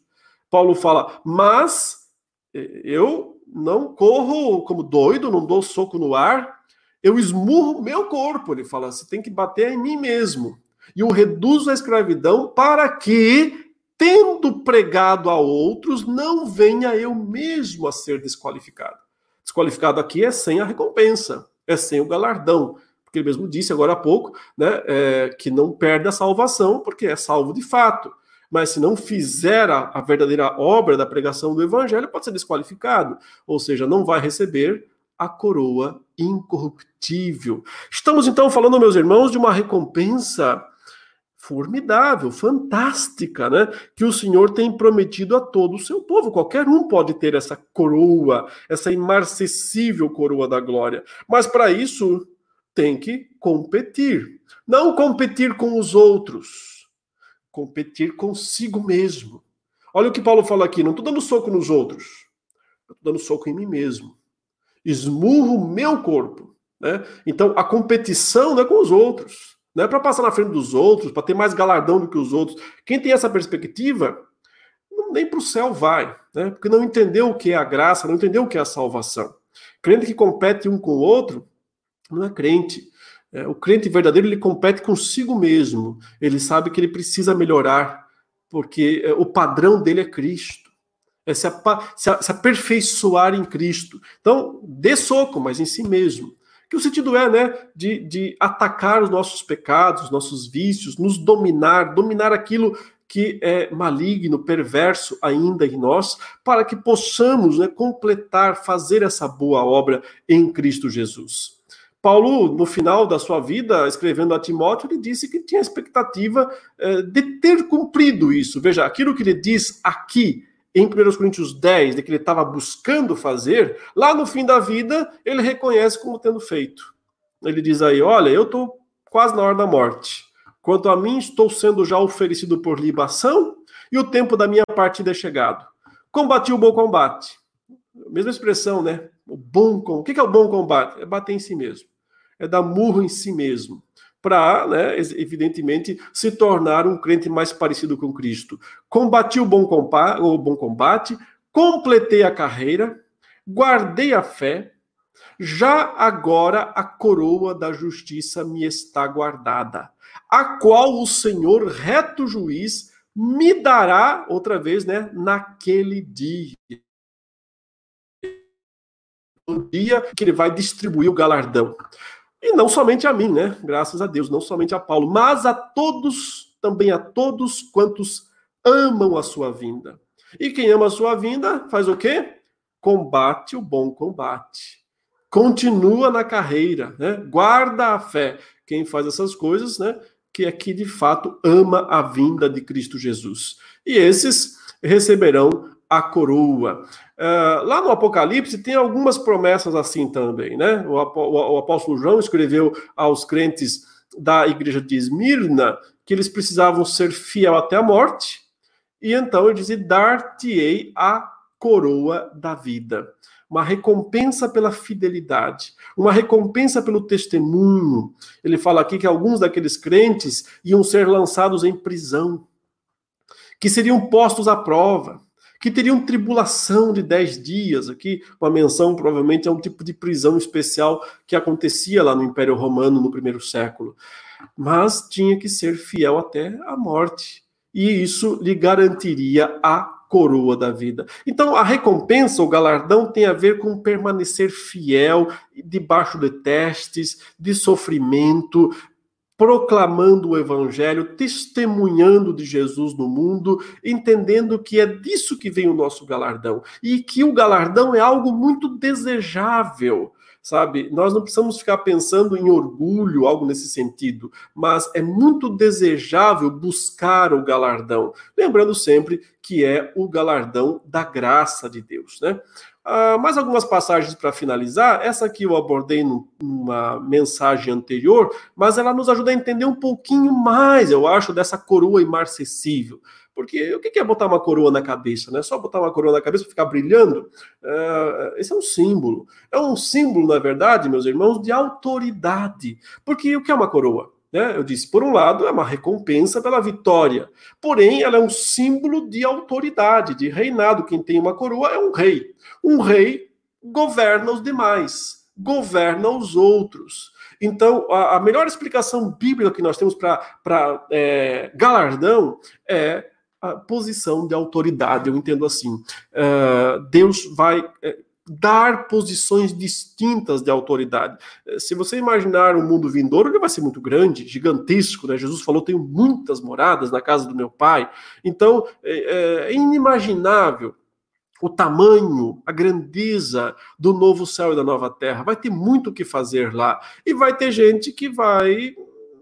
Paulo fala, mas eh, eu não corro como doido, não dou soco no ar, eu esmurro meu corpo. Ele fala, você tem que bater em mim mesmo. E eu reduzo a escravidão para que, tendo pregado a outros, não venha eu mesmo a ser desqualificado. Desqualificado aqui é sem a recompensa, é sem o galardão. Porque ele mesmo disse agora há pouco né, é, que não perde a salvação, porque é salvo de fato mas se não fizer a, a, verdadeira obra da pregação do evangelho, pode ser desqualificado, ou seja, não vai receber a coroa incorruptível. Estamos então falando, meus irmãos, de uma recompensa formidável, fantástica, né? Que o Senhor tem prometido a todo o seu povo. Qualquer um pode ter essa coroa, essa imarcessível coroa da glória. Mas para isso tem que competir. Não competir com os outros competir consigo mesmo. Olha o que Paulo fala aqui: não estou dando soco nos outros, estou dando soco em mim mesmo. Esmurro o meu corpo. Né? Então a competição não é com os outros, não é para passar na frente dos outros, para ter mais galardão do que os outros. Quem tem essa perspectiva, nem para o céu vai, né? porque não entendeu o que é a graça, não entendeu o que é a salvação. Crente que compete um com o outro não é crente. É, o crente verdadeiro ele compete consigo mesmo. Ele sabe que ele precisa melhorar, porque é, o padrão dele é Cristo. É se, se, se aperfeiçoar em Cristo. Então, dê soco, mas em si mesmo. Que o sentido é, né, de, de atacar os nossos pecados, os nossos vícios, nos dominar, dominar aquilo que é maligno, perverso ainda em nós, para que possamos né, completar, fazer essa boa obra em Cristo Jesus. Paulo, no final da sua vida, escrevendo a Timóteo, ele disse que tinha expectativa eh, de ter cumprido isso. Veja, aquilo que ele diz aqui em 1 Coríntios 10, de que ele estava buscando fazer, lá no fim da vida, ele reconhece como tendo feito. Ele diz aí: Olha, eu estou quase na hora da morte. Quanto a mim, estou sendo já oferecido por libação e o tempo da minha partida é chegado. Combati o bom combate. Mesma expressão, né? O bom O que é o bom combate? É bater em si mesmo é dar murro em si mesmo, para, né, evidentemente, se tornar um crente mais parecido com Cristo. Combati o bom, combate, o bom combate, completei a carreira, guardei a fé, já agora a coroa da justiça me está guardada, a qual o Senhor, reto juiz, me dará, outra vez, né, naquele dia. O dia que ele vai distribuir o galardão. E não somente a mim, né? Graças a Deus, não somente a Paulo, mas a todos, também a todos quantos amam a sua vinda. E quem ama a sua vinda faz o quê? Combate o bom combate. Continua na carreira, né? Guarda a fé. Quem faz essas coisas, né? Que aqui de fato ama a vinda de Cristo Jesus. E esses receberão a coroa. Uh, lá no Apocalipse tem algumas promessas assim também, né? O, o, o, apóstolo João escreveu aos crentes da igreja de Esmirna que eles precisavam ser fiel até a morte, e então ele dizia: Dar-te-ei a coroa da vida. uma recompensa pela fidelidade, uma recompensa pelo testemunho. Ele fala aqui que alguns daqueles crentes iam ser lançados em prisão, que seriam postos à prova, que teriam tribulação de dez dias. Aqui, uma menção provavelmente é um tipo de prisão especial que acontecia lá no Império Romano no primeiro século. Mas tinha que ser fiel até a morte. E isso lhe garantiria a coroa da vida. Então, a recompensa, o galardão, tem a ver com permanecer fiel debaixo de testes, de sofrimento, proclamando o evangelho, testemunhando de Jesus no mundo, entendendo que é disso que vem o nosso galardão. E que o galardão é algo muito desejável sabe? Nós não precisamos ficar pensando em orgulho, algo nesse sentido, mas é muito desejável buscar o galardão, lembrando sempre que é o galardão da graça de Deus, né? Ah, mais algumas passagens para finalizar. Essa aqui eu abordei numa mensagem anterior, mas ela nos ajuda a entender um pouquinho mais, eu acho, dessa coroa imarcessível. Porque o que é botar uma coroa na cabeça? Né? Só botar uma coroa na cabeça para ficar brilhando? Uh, esse é um símbolo. É um símbolo, na verdade, meus irmãos, de autoridade. Porque o que é uma coroa? Né? Eu disse, por um lado, é uma recompensa pela vitória. Porém, ela é um símbolo de autoridade, de reinado. Quem tem uma coroa é um rei. Um rei governa os demais, governa os outros. Então, a, a melhor explicação bíblica que nós temos para é, galardão é posição de autoridade, eu entendo assim. Uh, Deus vai uh, dar posições distintas de autoridade. Uh, se você imaginar o um mundo vindouro, ele vai ser muito grande, gigantesco, né? Jesus falou: tenho muitas moradas na casa do meu pai. Então, é, é inimaginável o tamanho, a grandeza do novo céu e da nova terra. Vai ter muito o que fazer lá. E vai ter gente que vai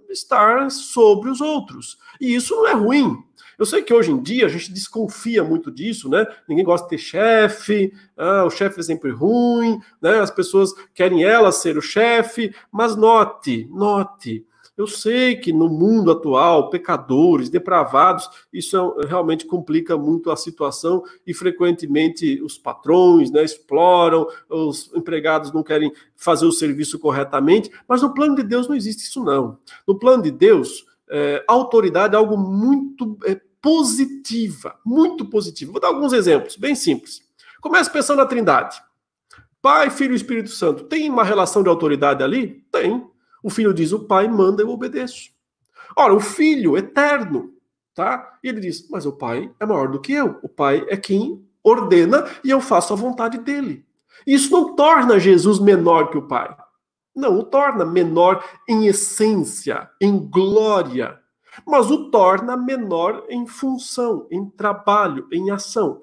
estar sobre os outros. E isso não é ruim. Eu sei que hoje em dia a gente desconfia muito disso, né? Ninguém gosta de ter chefe, ah, o chefe é sempre ruim, né? As pessoas querem elas ser o chefe, mas note, note. Eu sei que no mundo atual, pecadores, depravados, isso é, realmente complica muito a situação e frequentemente os patrões né, exploram, os empregados não querem fazer o serviço corretamente, mas no plano de Deus não existe isso não. No plano de Deus, é, autoridade é algo muito é, positiva, muito positiva. Vou dar alguns exemplos, bem simples. Começa pensando na Trindade. Pai, Filho e Espírito Santo. Tem uma relação de autoridade ali? Tem. O filho diz: o pai manda, eu obedeço. Ora, o filho eterno, tá? E ele diz: mas o pai é maior do que eu. O pai é quem ordena e eu faço a vontade dele. Isso não torna Jesus menor que o pai. Não o torna menor em essência, em glória mas o torna menor em função, em trabalho, em ação.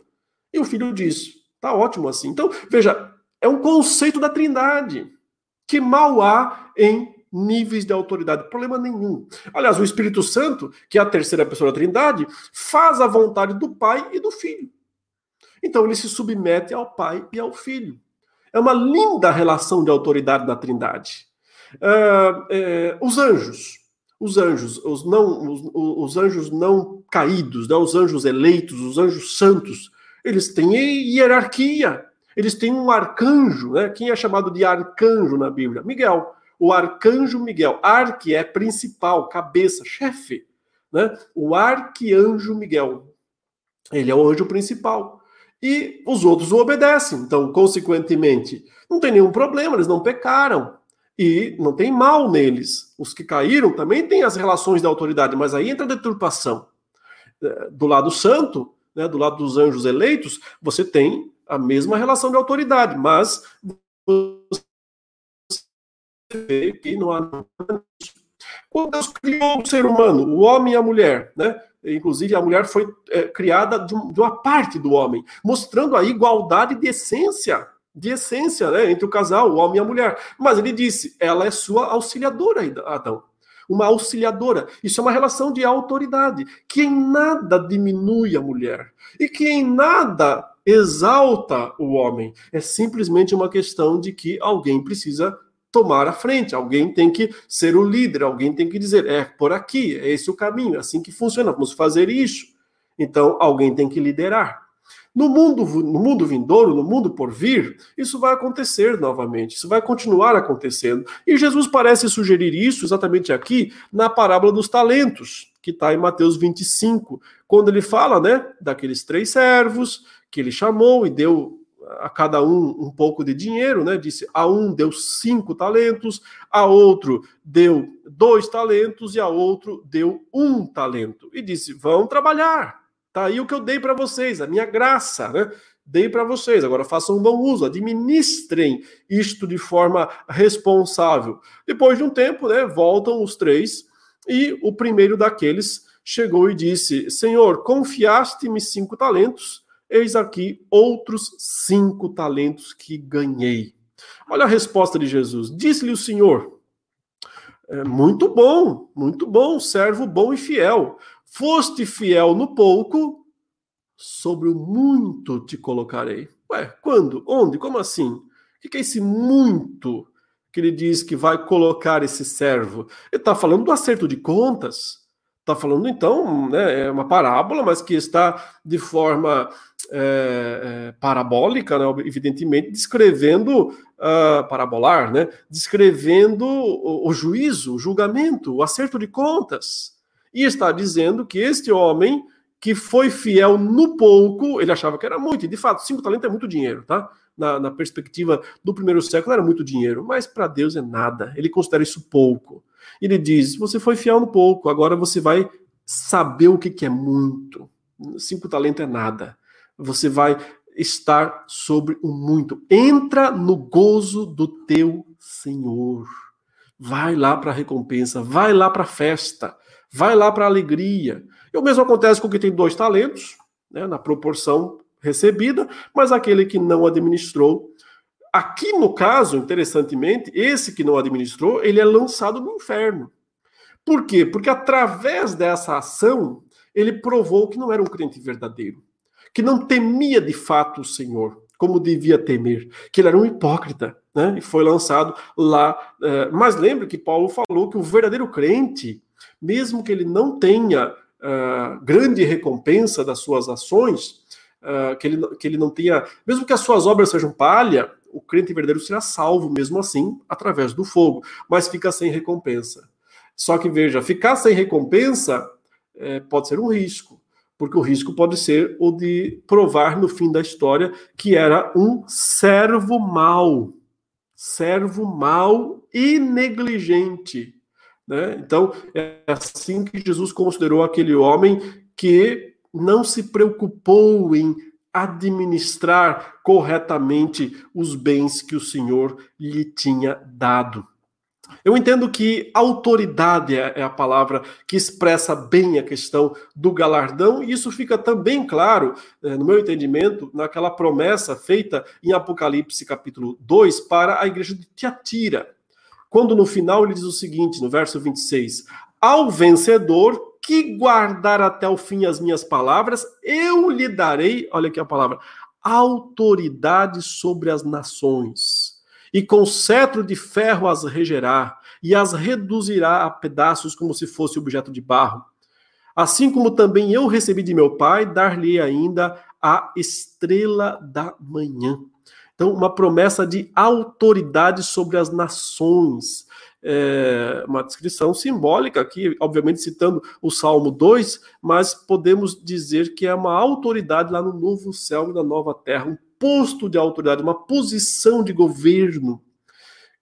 E o filho diz: tá ótimo assim. Então, veja, é um conceito da trindade que mal há em níveis de autoridade, problema nenhum. Aliás, o Espírito Santo, que é a terceira pessoa da trindade, faz a vontade do Pai e do Filho. Então ele se submete ao Pai e ao Filho. É uma linda relação de autoridade da trindade. Uh, uh, os anjos os anjos, os não, os, os anjos não caídos, né, os anjos eleitos, os anjos santos, eles têm hierarquia. Eles têm um arcanjo, né? Quem é chamado de arcanjo na Bíblia? Miguel. O arcanjo Miguel. Arque é principal, cabeça, chefe. Né? O arcanjo Miguel. Ele é o anjo principal. E os outros o obedecem. Então, consequentemente, não tem nenhum problema, eles não pecaram. E não tem mal neles. Os que caíram também têm as relações da autoridade, mas aí entra a deturpação. É, do lado santo, né, do lado dos anjos eleitos, você tem a mesma relação de autoridade, mas você vê que não há. Quando Deus criou o ser humano, o homem e a mulher, né? Inclusive, a mulher foi é, criada de, uma parte do homem, mostrando a igualdade de essência de essência, né, entre o casal, o homem e a mulher. Mas ele disse, ela é sua auxiliadora, Adão. Uma auxiliadora. Isso é uma relação de autoridade, que em nada diminui a mulher e que em nada exalta o homem. É simplesmente uma questão de que alguém precisa tomar a frente, alguém tem que ser o líder, alguém tem que dizer, é por aqui, é esse o caminho, é assim que funciona, vamos fazer isso. Então, alguém tem que liderar. No mundo, no mundo vindouro, no mundo por vir, isso vai acontecer novamente, isso vai continuar acontecendo. E Jesus parece sugerir isso exatamente aqui na parábola dos talentos, que está em Mateus 25, quando ele fala né, daqueles três servos que ele chamou e deu a cada um um pouco de dinheiro, né? Disse a um deu cinco talentos, a outro deu dois talentos e a outro deu um talento. E disse: vão trabalhar. Tá aí o que eu dei para vocês, a minha graça, né? Dei para vocês. Agora façam um bom uso, administrem isto de forma responsável. Depois de um tempo, né? Voltam os três e o primeiro daqueles chegou e disse: Senhor, confiaste-me cinco talentos Eis aqui outros cinco talentos que ganhei. Olha a resposta de Jesus. Disse-lhe o Senhor: é, Muito bom, muito bom, servo bom e fiel. Foste fiel no pouco, sobre o muito te colocarei. Ué, quando? Onde? Como assim? O que é esse muito que ele diz que vai colocar esse servo? Ele está falando do acerto de contas. Está falando, então, né, é uma parábola, mas que está de forma é, é, parabólica, né, evidentemente, descrevendo, uh, parabolar, né, descrevendo o, o juízo, o julgamento, o acerto de contas. E está dizendo que este homem que foi fiel no pouco, ele achava que era muito, e de fato, cinco talentos é muito dinheiro, tá? Na, na perspectiva do primeiro século era muito dinheiro, mas para Deus é nada, ele considera isso pouco. Ele diz: você foi fiel no pouco, agora você vai saber o que, que é muito. Cinco talentos é nada. Você vai estar sobre o muito. Entra no gozo do teu Senhor. Vai lá para a recompensa, vai lá para a festa, vai lá para a alegria. E o mesmo acontece com quem tem dois talentos, né, na proporção recebida, mas aquele que não administrou Aqui no caso, interessantemente, esse que não administrou, ele é lançado no inferno. Por quê? Porque através dessa ação, ele provou que não era um crente verdadeiro, que não temia de fato o Senhor, como devia temer, que ele era um hipócrita, né? E foi lançado lá. Eh, mas lembre que Paulo falou que o verdadeiro crente, mesmo que ele não tenha uh, grande recompensa das suas ações, uh, que, ele, que ele não tenha, mesmo que as suas obras sejam palha, o crente verdadeiro será salvo mesmo assim, através do fogo, mas fica sem recompensa. Só que veja, ficar sem recompensa é, pode ser um risco, porque o risco pode ser o de provar no fim da história que era um servo mau, servo mau e negligente. Né? Então, é assim que Jesus considerou aquele homem que não se preocupou em administrar corretamente os bens que o Senhor lhe tinha dado. Eu entendo que autoridade é, é a palavra que expressa bem a questão do galardão, e isso fica também claro, é, no meu entendimento, naquela promessa feita em Apocalipse capítulo 2 para a igreja de Tiatira. Quando no final ele diz o seguinte, no verso 26: Ao vencedor que guardar até o fim as minhas palavras, eu lhe darei, olha aqui a palavra, autoridade sobre as nações, e com cetro de ferro as regerá, e as reduzirá a pedaços como se fosse objeto de barro. Assim como também eu recebi de meu pai, dar-lhe ainda a estrela da manhã. Então, uma promessa de autoridade sobre as nações é, uma descrição simbólica aqui, obviamente citando o Salmo 2, mas podemos dizer que é uma autoridade lá no novo céu e na nova terra, um posto de autoridade, uma posição de governo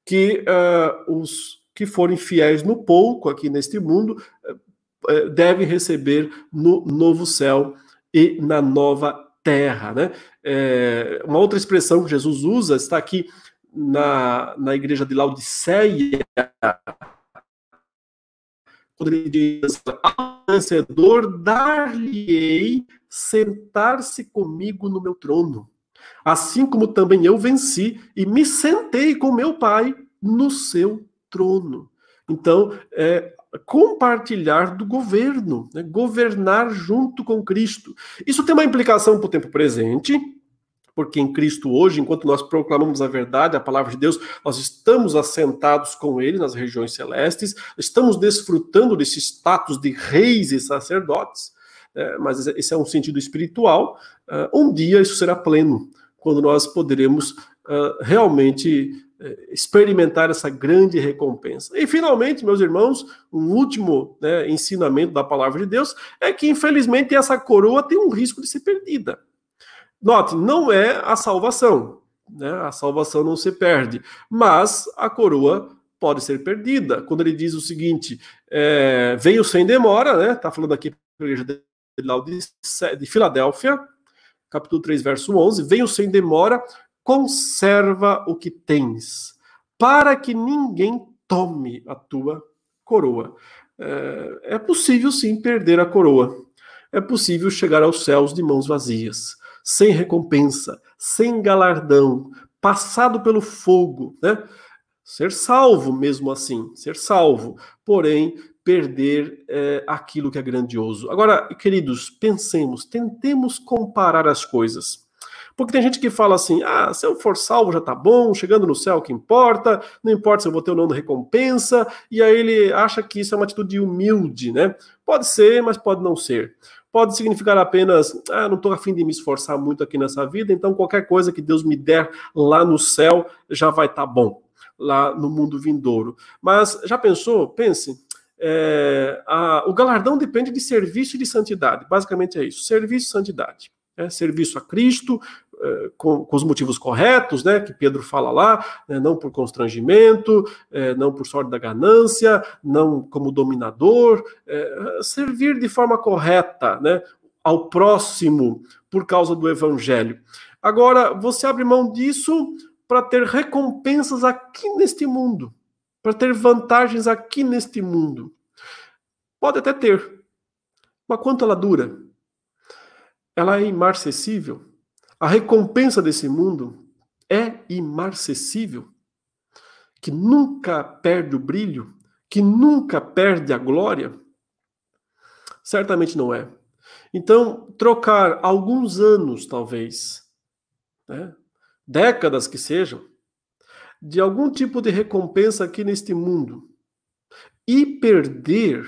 que uh, os que forem fiéis no pouco aqui neste mundo uh, devem receber no novo céu e na nova terra. Né? É, uma outra expressão que Jesus usa está aqui na, na igreja de Laodiceia, quando ele diz: Ao vencedor dar-lhe-ei sentar-se comigo no meu trono, assim como também eu venci e me sentei com meu Pai no seu trono. Então, é, compartilhar do governo, né? governar junto com Cristo. Isso tem uma implicação para o tempo presente, porque em Cristo hoje, enquanto nós proclamamos a verdade, a palavra de Deus, nós estamos assentados com Ele nas regiões celestes, estamos desfrutando desse status de reis e sacerdotes, é, mas esse é um sentido espiritual. Uh, um dia isso será pleno, quando nós poderemos uh, realmente uh, experimentar essa grande recompensa. E finalmente, meus irmãos, um último né, ensinamento da palavra de Deus é que, infelizmente, essa coroa tem um risco de ser perdida. Note, não é a salvação, né? a salvação não se perde, mas a coroa pode ser perdida. Quando ele diz o seguinte, é, veio sem demora, né? Está falando aqui para a igreja de, de Filadélfia, capítulo 3, verso 11, veio sem demora, conserva o que tens, para que ninguém tome a tua coroa. É, é possível sim perder a coroa. É possível chegar aos céus de mãos vazias, sem recompensa, sem galardão, passado pelo fogo, né? ser salvo mesmo assim, ser salvo, porém perder é, aquilo que é grandioso. Agora, queridos, pensemos, tentemos comparar as coisas. Porque tem gente que fala assim: ah, se eu for salvo já tá bom, chegando no céu que importa, não importa se eu vou ter ou não de recompensa, e aí ele acha que isso é uma atitude humilde, né? Pode ser, mas pode não ser. Pode significar apenas, ah, não estou afim de me esforçar muito aqui nessa vida, então qualquer coisa que Deus me der lá no céu já vai estar tá bom lá no mundo vindouro. Mas já pensou? Pense. É, a, o galardão depende de serviço e de santidade. Basicamente é isso: serviço e santidade. É, serviço a Cristo, com, com, os motivos corretos, né, que Pedro fala lá, né, não por constrangimento, é, não por sorte da ganância, não como dominador, é, servir de forma correta, né, ao próximo por causa do evangelho. Agora, você abre mão disso para ter recompensas aqui neste mundo, para ter vantagens aqui neste mundo. Pode até ter, mas quanto ela dura? Ela é imarcessível? A recompensa desse mundo é imarcessível? Que nunca perde o brilho? Que nunca perde a glória? Certamente não é. Então, trocar alguns anos, talvez, né, décadas que sejam, de algum tipo de recompensa aqui neste mundo e perder,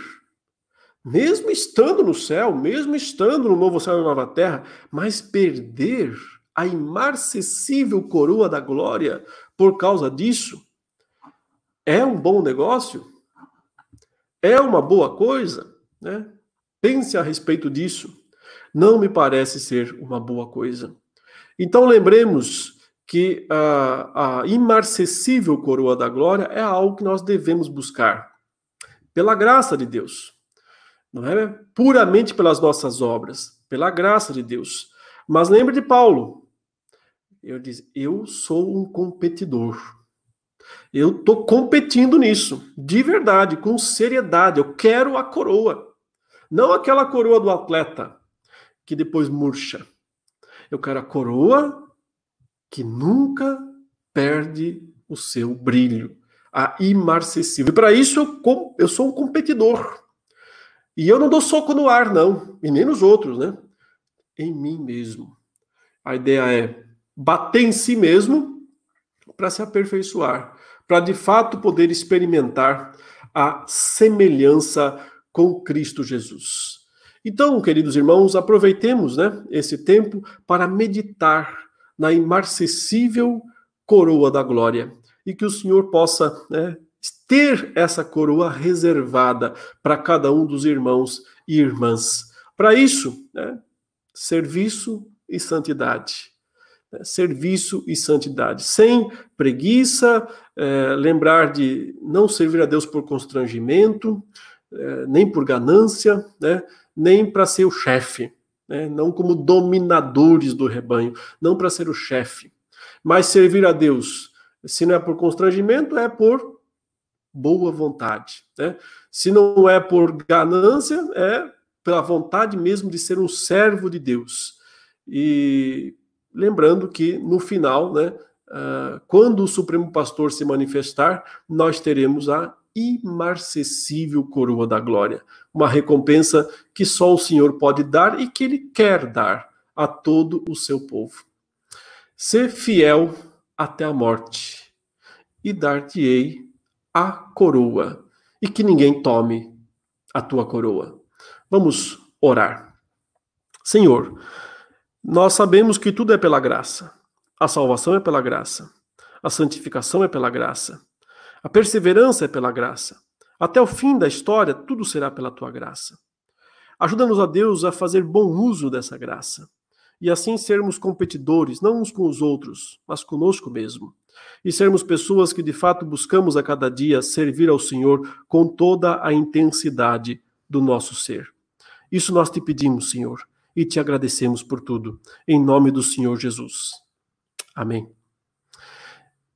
mesmo estando no céu, mesmo estando no novo céu e nova terra, mas perder a imarcessível coroa da glória por causa disso, é um bom negócio? É uma boa coisa? Né? Pense a respeito disso. Não me parece ser uma boa coisa. Então lembremos que a, a imarcessível coroa da glória é algo que nós devemos buscar pela graça de Deus, não é puramente pelas nossas obras, pela graça de Deus. Mas lembre de Paulo. Eu diz, eu sou um competidor. Eu estou competindo nisso, de verdade, com seriedade. Eu quero a coroa, não aquela coroa do atleta que depois murcha. Eu quero a coroa que nunca perde o seu brilho, a imarcessível. E para isso eu, eu sou um competidor. E eu não dou soco no ar, não, e nem nos outros, né? Em mim mesmo. A ideia é bater em si mesmo para se aperfeiçoar, para de fato poder experimentar a semelhança com Cristo Jesus. Então, queridos irmãos, aproveitemos né, esse tempo para meditar na imarcessível coroa da glória. E que o Senhor possa né, ter essa coroa reservada para cada um dos irmãos e irmãs. Para isso, né, serviço e santidade. Né, serviço e santidade. Sem preguiça, é, lembrar de não servir a Deus por constrangimento, é, nem por ganância, né, nem para ser o chefe né? não como dominadores do rebanho, não para ser o chefe, mas servir a Deus. Se não é por constrangimento, é por boa vontade. Né? Se não é por ganância, é pela vontade mesmo de ser um servo de Deus. E lembrando que no final, né, uh, quando o Supremo Pastor se manifestar, nós teremos a imarcessível coroa da glória, uma recompensa que só o Senhor pode dar e que ele quer dar a todo o seu povo. Ser fiel até a morte e dar-te-ei a coroa, e que ninguém tome a tua coroa. Vamos orar. Senhor, nós sabemos que tudo é pela graça. A salvação é pela graça. A santificação é pela graça. A perseverança é pela graça. Até o fim da história, tudo será pela tua graça. Ajuda-nos a Deus a fazer bom uso dessa graça e assim sermos competidores, não uns com os outros, mas conosco mesmo. E sermos pessoas que de fato buscamos a cada dia servir ao Senhor com toda a intensidade do nosso ser. Isso nós te pedimos, Senhor, e te agradecemos por tudo. Em nome do Senhor Jesus. Amém.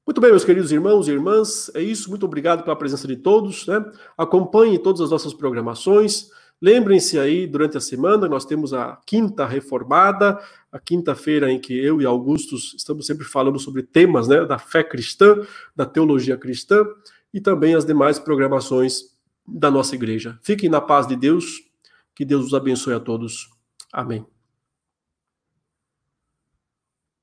Muito bem, meus queridos irmãos e irmãs, é isso. Muito obrigado pela presença de todos. Né? Acompanhe todas as nossas programações. Lembrem-se aí, durante a semana, nós temos a Quinta Reformada, a quinta-feira em que eu e Augustus estamos sempre falando sobre temas né, da fé cristã, da teologia cristã e também as demais programações da nossa igreja. Fiquem na paz de Deus, que Deus os abençoe a todos. Amém.